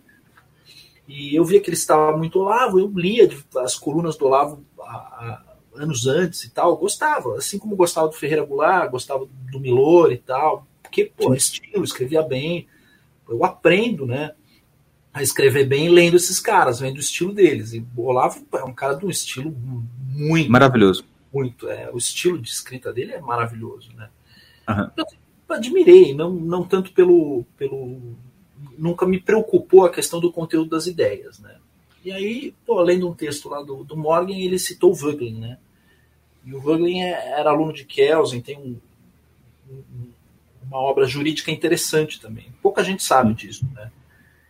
e eu via que ele estava muito Olavo, eu lia as colunas do Olavo há, há anos antes e tal, gostava, assim como gostava do Ferreira Goulart, gostava do Milor e tal, porque, pô, estilo, escrevia bem, eu aprendo, né, a escrever bem lendo esses caras, vendo o estilo deles, e o Olavo é um cara de um estilo muito... Maravilhoso muito. É, o estilo de escrita dele é maravilhoso, né? Uhum. Eu admirei, não, não tanto pelo, pelo. Nunca me preocupou a questão do conteúdo das ideias, né? E aí, pô, além de um texto lá do, do Morgan, ele citou o Voegelin, né? E o Voegelin é, era aluno de Kelsen, tem um, um, uma obra jurídica interessante também. Pouca gente sabe disso, né?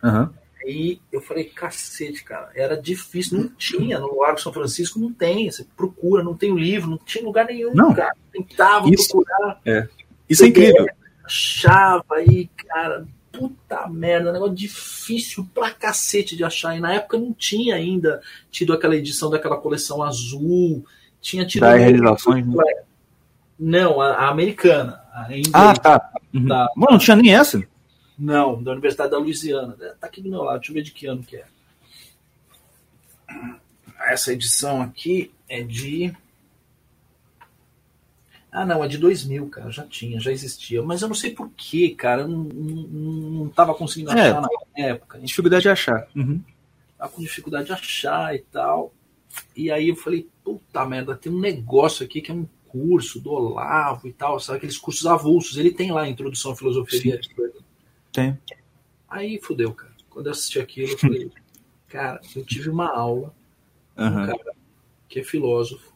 Uhum. Aí eu falei, cacete, cara, era difícil, não tinha no Largo São Francisco, não tem, você procura, não tem o livro, não tinha lugar nenhum, não. cara. Tentava Isso, procurar. É. Isso é incrível. Achava aí, cara, puta merda, negócio difícil pra cacete de achar. E na época não tinha ainda tido aquela edição daquela coleção azul, tinha tido. Da realizações, né? Não, a, a americana. A ah, tá. Uhum. Da... Mano, não tinha nem essa. Não, da Universidade da Louisiana. Tá aqui do meu lado, deixa eu ver de que ano que é. Essa edição aqui é de. Ah, não, é de 2000, cara. Já tinha, já existia. Mas eu não sei porquê, cara. Eu não, não, não tava conseguindo achar é, na época. Dificuldade de achar. Uhum. Tava com dificuldade de achar e tal. E aí eu falei, puta merda, tem um negócio aqui que é um curso do Olavo e tal, sabe? Aqueles cursos avulsos. Ele tem lá a Introdução à Filosofia Sim. Tem. Aí fudeu, cara. Quando eu assisti aquilo, eu falei, cara, eu tive uma aula uhum. um cara que é filósofo,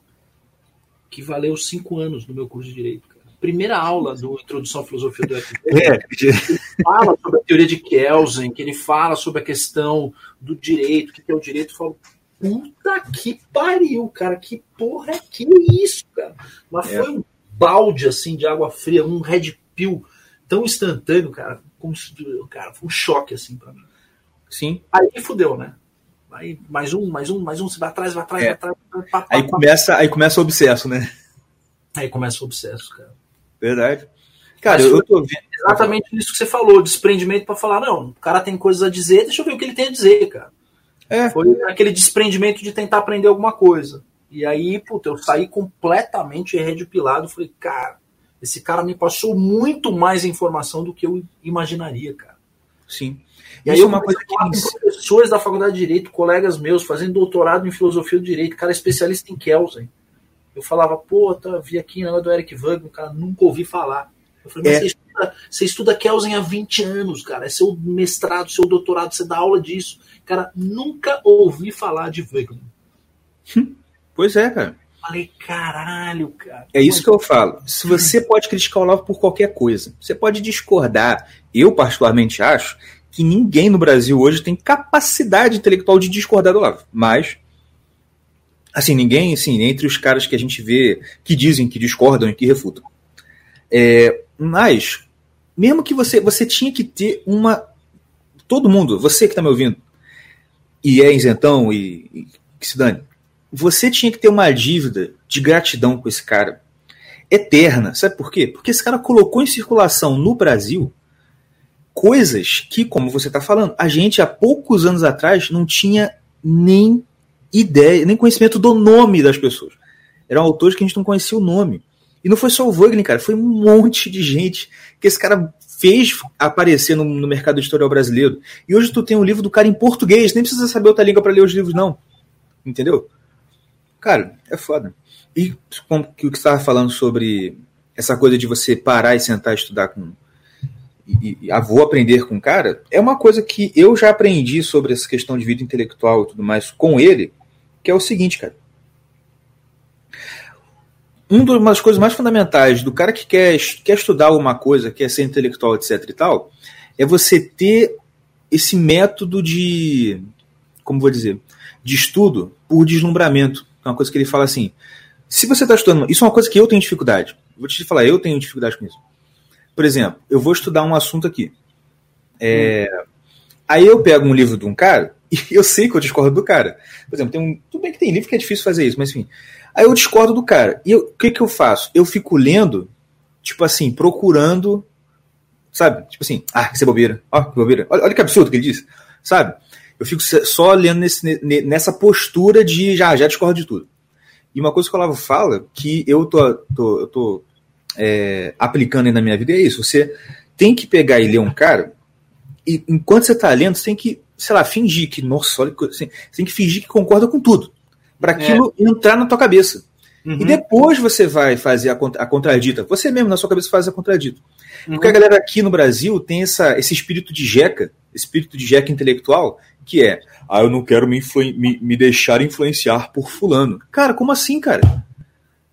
que valeu cinco anos no meu curso de Direito. Cara. Primeira aula do Introdução à Filosofia do FB, é. ele fala sobre a teoria de Kelsen, que ele fala sobre a questão do direito, o que é o direito, eu falo, puta que pariu, cara, que porra é que isso, cara? Mas é. foi um balde, assim, de água fria, um red pill tão instantâneo, cara, cara, foi um choque assim para mim. Sim. Aí fudeu, né? Aí mais um, mais um, mais um, você vai atrás, vai atrás, é. vai atrás. Pá, pá, aí pá, começa, aí começa o obsesso, né? Aí começa o obsesso, cara. Verdade. Cara, eu, eu tô vendo. Exatamente isso que você falou, desprendimento para falar, não, o cara tem coisas a dizer, deixa eu ver o que ele tem a dizer, cara. É. Foi aquele desprendimento de tentar aprender alguma coisa. E aí, puta, eu saí completamente redpilado, falei, cara, esse cara me passou muito mais informação do que eu imaginaria, cara. Sim. E aí é uma coisa que me... professores da faculdade de direito, colegas meus fazendo doutorado em filosofia do direito, cara especialista em Kelsen. Eu falava, pô, tá, vi aqui o negócio do Eric Wagner, cara, nunca ouvi falar. Eu falei, mas é. você, estuda, você estuda Kelsen há 20 anos, cara, é seu mestrado, seu doutorado, você dá aula disso. Cara, nunca ouvi falar de Wagner. Pois é, cara. Falei, caralho, cara. É isso que eu falo. Se você pode criticar o Olavo por qualquer coisa, você pode discordar. Eu, particularmente, acho que ninguém no Brasil hoje tem capacidade intelectual de discordar do Olavo. Mas, assim, ninguém, assim, entre os caras que a gente vê que dizem que discordam e que refutam. É, mas, mesmo que você, você tinha que ter uma. Todo mundo, você que está me ouvindo, e é isentão e, e que se dane, você tinha que ter uma dívida de gratidão com esse cara eterna. Sabe por quê? Porque esse cara colocou em circulação no Brasil coisas que, como você está falando, a gente há poucos anos atrás não tinha nem ideia, nem conhecimento do nome das pessoas. Eram autores que a gente não conhecia o nome. E não foi só o Wagner, cara, foi um monte de gente que esse cara fez aparecer no, no mercado editorial brasileiro. E hoje tu tem um livro do cara em português, nem precisa saber outra língua para ler os livros, não. Entendeu? Cara, é foda. E como que o que estava falando sobre essa coisa de você parar e sentar e estudar com. E, e vou aprender com o cara, é uma coisa que eu já aprendi sobre essa questão de vida intelectual e tudo mais com ele, que é o seguinte, cara. Uma das coisas mais fundamentais do cara que quer, quer estudar alguma coisa, quer ser intelectual, etc e tal, é você ter esse método de. Como vou dizer? De estudo por deslumbramento é uma coisa que ele fala assim: se você está estudando. Isso é uma coisa que eu tenho dificuldade. Vou te falar, eu tenho dificuldade com isso. Por exemplo, eu vou estudar um assunto aqui. É, hum. Aí eu pego um livro de um cara e eu sei que eu discordo do cara. Por exemplo, tem um, tudo bem que tem livro que é difícil fazer isso, mas enfim. Aí eu discordo do cara. E o que, que eu faço? Eu fico lendo, tipo assim, procurando. Sabe? Tipo assim, ah, que bobeira. Ó, que bobeira. Olha, olha que absurdo que ele disse. Sabe? Eu fico só lendo nesse, nessa postura de já, já discordo de tudo. E uma coisa que o Olavo fala, que eu tô, tô, eu tô é, aplicando aí na minha vida, é isso. Você tem que pegar e ler um cara, e enquanto você está lendo, você tem que, sei lá, fingir que, nossa, olha, assim, você tem que fingir que concorda com tudo. para aquilo é. entrar na tua cabeça. Uhum. E depois você vai fazer a, a contradita. Você mesmo, na sua cabeça, faz a contradita. Uhum. Porque a galera aqui no Brasil tem essa, esse espírito de jeca, espírito de jeca intelectual, que é, ah, eu não quero me, me, me deixar influenciar por fulano. Cara, como assim, cara?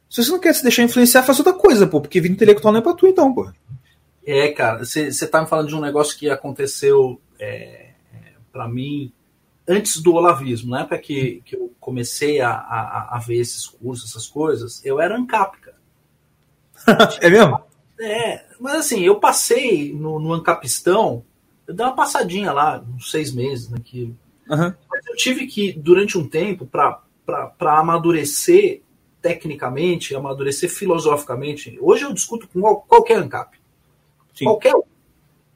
Se você não quer se deixar influenciar, faz outra coisa, pô, porque vida intelectual não é pra tu, então, pô. É, cara, você tá me falando de um negócio que aconteceu é, para mim, antes do olavismo, na época que, que eu comecei a, a, a, ver esses cursos, essas coisas, eu era ANCAP, cara. é mesmo? É, mas assim, eu passei no, no Ancapistão, eu dei uma passadinha lá, uns seis meses naquilo. Uhum. Mas eu tive que, durante um tempo, para amadurecer tecnicamente, amadurecer filosoficamente. Hoje eu discuto com qualquer ANCAP. Sim. Qualquer um.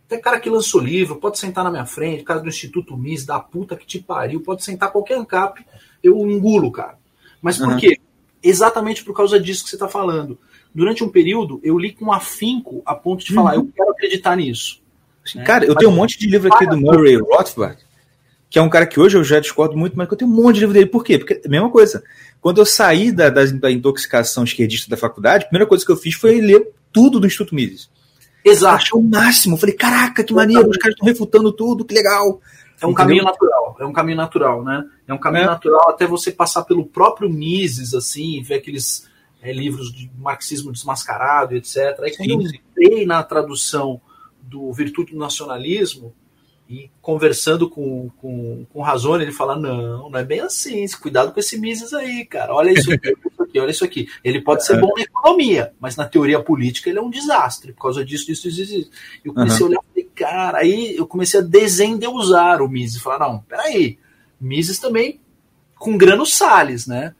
Até cara que lançou livro, pode sentar na minha frente, cara do Instituto MIS, da puta que te pariu, pode sentar qualquer ANCAP, eu engulo, cara. Mas por uhum. quê? Exatamente por causa disso que você está falando. Durante um período, eu li com afinco a ponto de falar, uhum. eu quero acreditar nisso. Né? Cara, eu tenho um monte de livro aqui do Murray Rothbard, que é um cara que hoje eu já discordo muito, mas que eu tenho um monte de livro dele. Por quê? Porque é a mesma coisa. Quando eu saí da, da, da intoxicação esquerdista da faculdade, a primeira coisa que eu fiz foi ler tudo do Instituto Mises. Exato. Achei o máximo. Eu falei, caraca, que maneiro, os caras estão refutando tudo, que legal. É um Entendeu? caminho natural, é um caminho natural, né? É um caminho é. natural até você passar pelo próprio Mises, assim, ver aqueles é, livros de marxismo desmascarado, etc. Aí quando sim, eu entrei na tradução do Virtude do Nacionalismo, e conversando com, com, com Razone, ele fala: não, não é bem assim, cuidado com esse Mises aí, cara. Olha isso aqui, olha isso aqui. Ele pode ser bom na economia, mas na teoria política ele é um desastre, por causa disso, disso, disso. disso. Eu comecei uhum. a olhar e falei, cara, aí eu comecei a desendeusar o Mises. Falar, não, peraí, Mises também com grano Salles, né?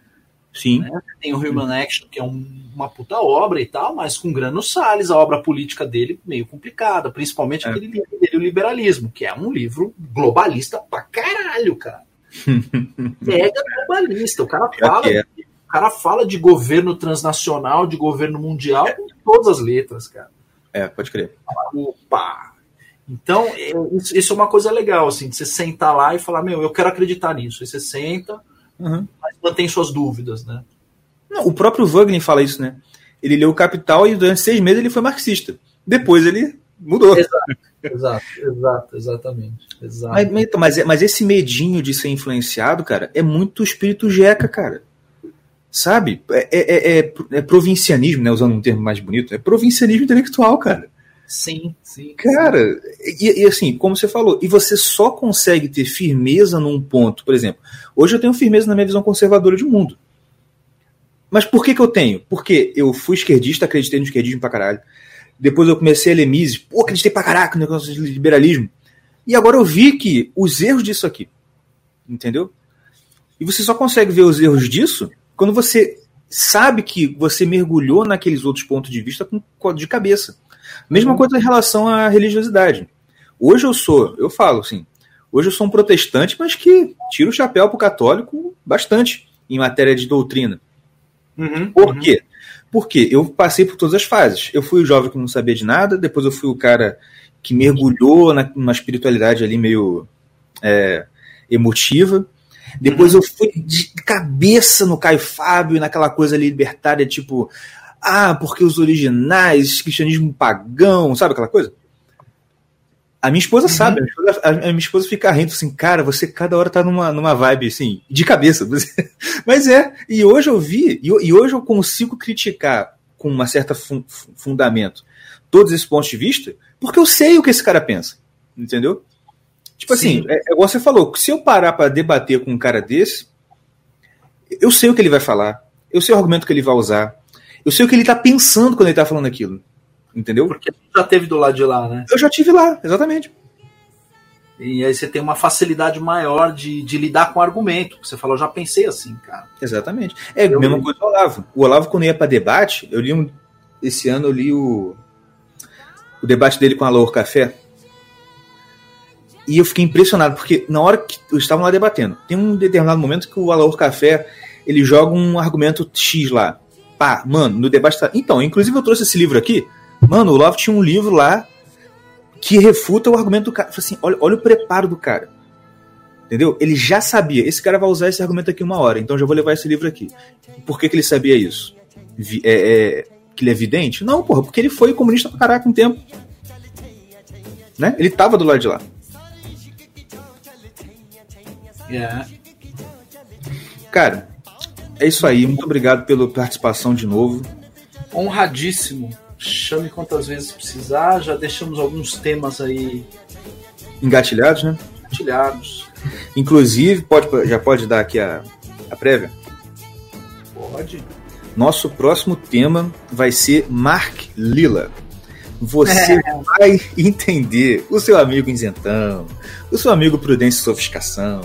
Sim. Né? Tem o Human Action, que é um, uma puta obra e tal, mas com Grano Salles, a obra política dele meio complicada, principalmente é. aquele livro dele, O Liberalismo, que é um livro globalista pra caralho, cara. Mega globalista. O cara fala. É. O cara fala de governo transnacional, de governo mundial, é. com todas as letras, cara. É, pode crer. Opa! Então, é, isso é uma coisa legal, assim, de você sentar lá e falar, meu, eu quero acreditar nisso. Aí você senta, uhum. mas mantém suas dúvidas, né? Não, o próprio Wagner fala isso, né? Ele leu o Capital e durante seis meses ele foi marxista. Depois ele mudou. Exato, exato, exato exatamente. Mas, mas, mas, esse medinho de ser influenciado, cara, é muito espírito jeca, cara. Sabe? É, é, é, é, provincianismo, né? Usando um termo mais bonito. É provincianismo intelectual, cara. Sim, sim. Cara, E, e, assim, como você falou, e você só consegue ter firmeza num ponto. Por exemplo, hoje eu tenho firmeza na minha visão conservadora de mundo. Mas por que, que eu tenho? Porque eu fui esquerdista, acreditei no esquerdismo pra caralho. Depois eu comecei a ler Mises, pô, acreditei pra caraca no negócio de liberalismo. E agora eu vi que os erros disso aqui. Entendeu? E você só consegue ver os erros disso quando você sabe que você mergulhou naqueles outros pontos de vista com de cabeça. Mesma uhum. coisa em relação à religiosidade. Hoje eu sou, eu falo assim, hoje eu sou um protestante, mas que tiro o chapéu pro católico bastante em matéria de doutrina. Uhum, por uhum. quê? Porque eu passei por todas as fases. Eu fui o jovem que não sabia de nada, depois eu fui o cara que mergulhou na, numa espiritualidade ali meio é, emotiva. Depois uhum. eu fui de cabeça no Caio Fábio, naquela coisa ali libertária, tipo, ah, porque os originais, cristianismo pagão, sabe aquela coisa? A minha esposa uhum. sabe, a minha esposa, a minha esposa fica rindo assim, cara, você cada hora tá numa, numa vibe assim, de cabeça. Mas é, e hoje eu vi, e, e hoje eu consigo criticar com uma certa fun, fundamento todos esses pontos de vista, porque eu sei o que esse cara pensa, entendeu? Tipo assim, Sim. assim, é, é igual você falou, se eu parar para debater com um cara desse, eu sei o que ele vai falar, eu sei o argumento que ele vai usar, eu sei o que ele tá pensando quando ele tá falando aquilo. Entendeu? Porque já teve do lado de lá, né? Eu já tive lá, exatamente. E aí você tem uma facilidade maior de, de lidar com o argumento. Você falou, já pensei assim, cara. Exatamente. É a mesma coisa do Olavo. O Olavo, quando ia para debate, eu li um, esse ano eu li o, o debate dele com a Lour Café. E eu fiquei impressionado, porque na hora que eles estavam lá debatendo, tem um determinado momento que o Alaor Café ele joga um argumento X lá. Pá, mano, no debate tá. Então, inclusive eu trouxe esse livro aqui, Mano, o Love tinha um livro lá que refuta o argumento do cara. Assim, olha, olha o preparo do cara. Entendeu? Ele já sabia. Esse cara vai usar esse argumento aqui uma hora, então já vou levar esse livro aqui. Por que, que ele sabia isso? É, é, que ele é evidente? Não, porra, porque ele foi comunista pra caraca um tempo. Né? Ele tava do lado de lá. Yeah. Cara, é isso aí. Muito obrigado pela participação de novo. Honradíssimo chame quantas vezes precisar. Já deixamos alguns temas aí engatilhados, né? compartilhados. Inclusive, pode, já pode dar aqui a, a prévia? Pode. Nosso próximo tema vai ser Mark Lilla. Você é. vai entender o seu amigo isentão, o seu amigo prudência e sofisticação.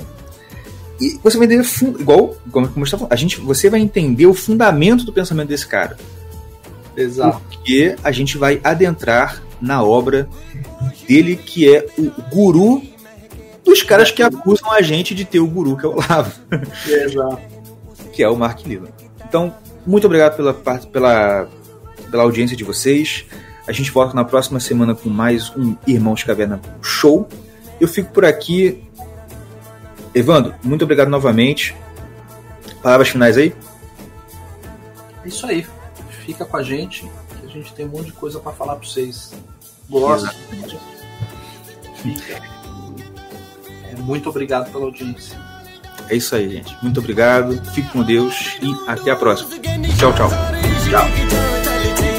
E você vai entender, igual como, como está falando, a gente, você vai entender o fundamento do pensamento desse cara. Exato. Porque a gente vai adentrar na obra dele, que é o guru dos caras que acusam a gente de ter o guru, que é o Lavo. Exato. que é o Mark Lilla. Então, muito obrigado pela, pela, pela audiência de vocês. A gente volta na próxima semana com mais um Irmãos Caverna Show. Eu fico por aqui. Evandro, muito obrigado novamente. Palavras finais aí? É isso aí. Fica com a gente, que a gente tem um monte de coisa para falar para vocês. Gosta. Fica. É, muito obrigado pela audiência. É isso aí, gente. Muito obrigado. Fique com Deus e até a próxima. Tchau, tchau. Tchau.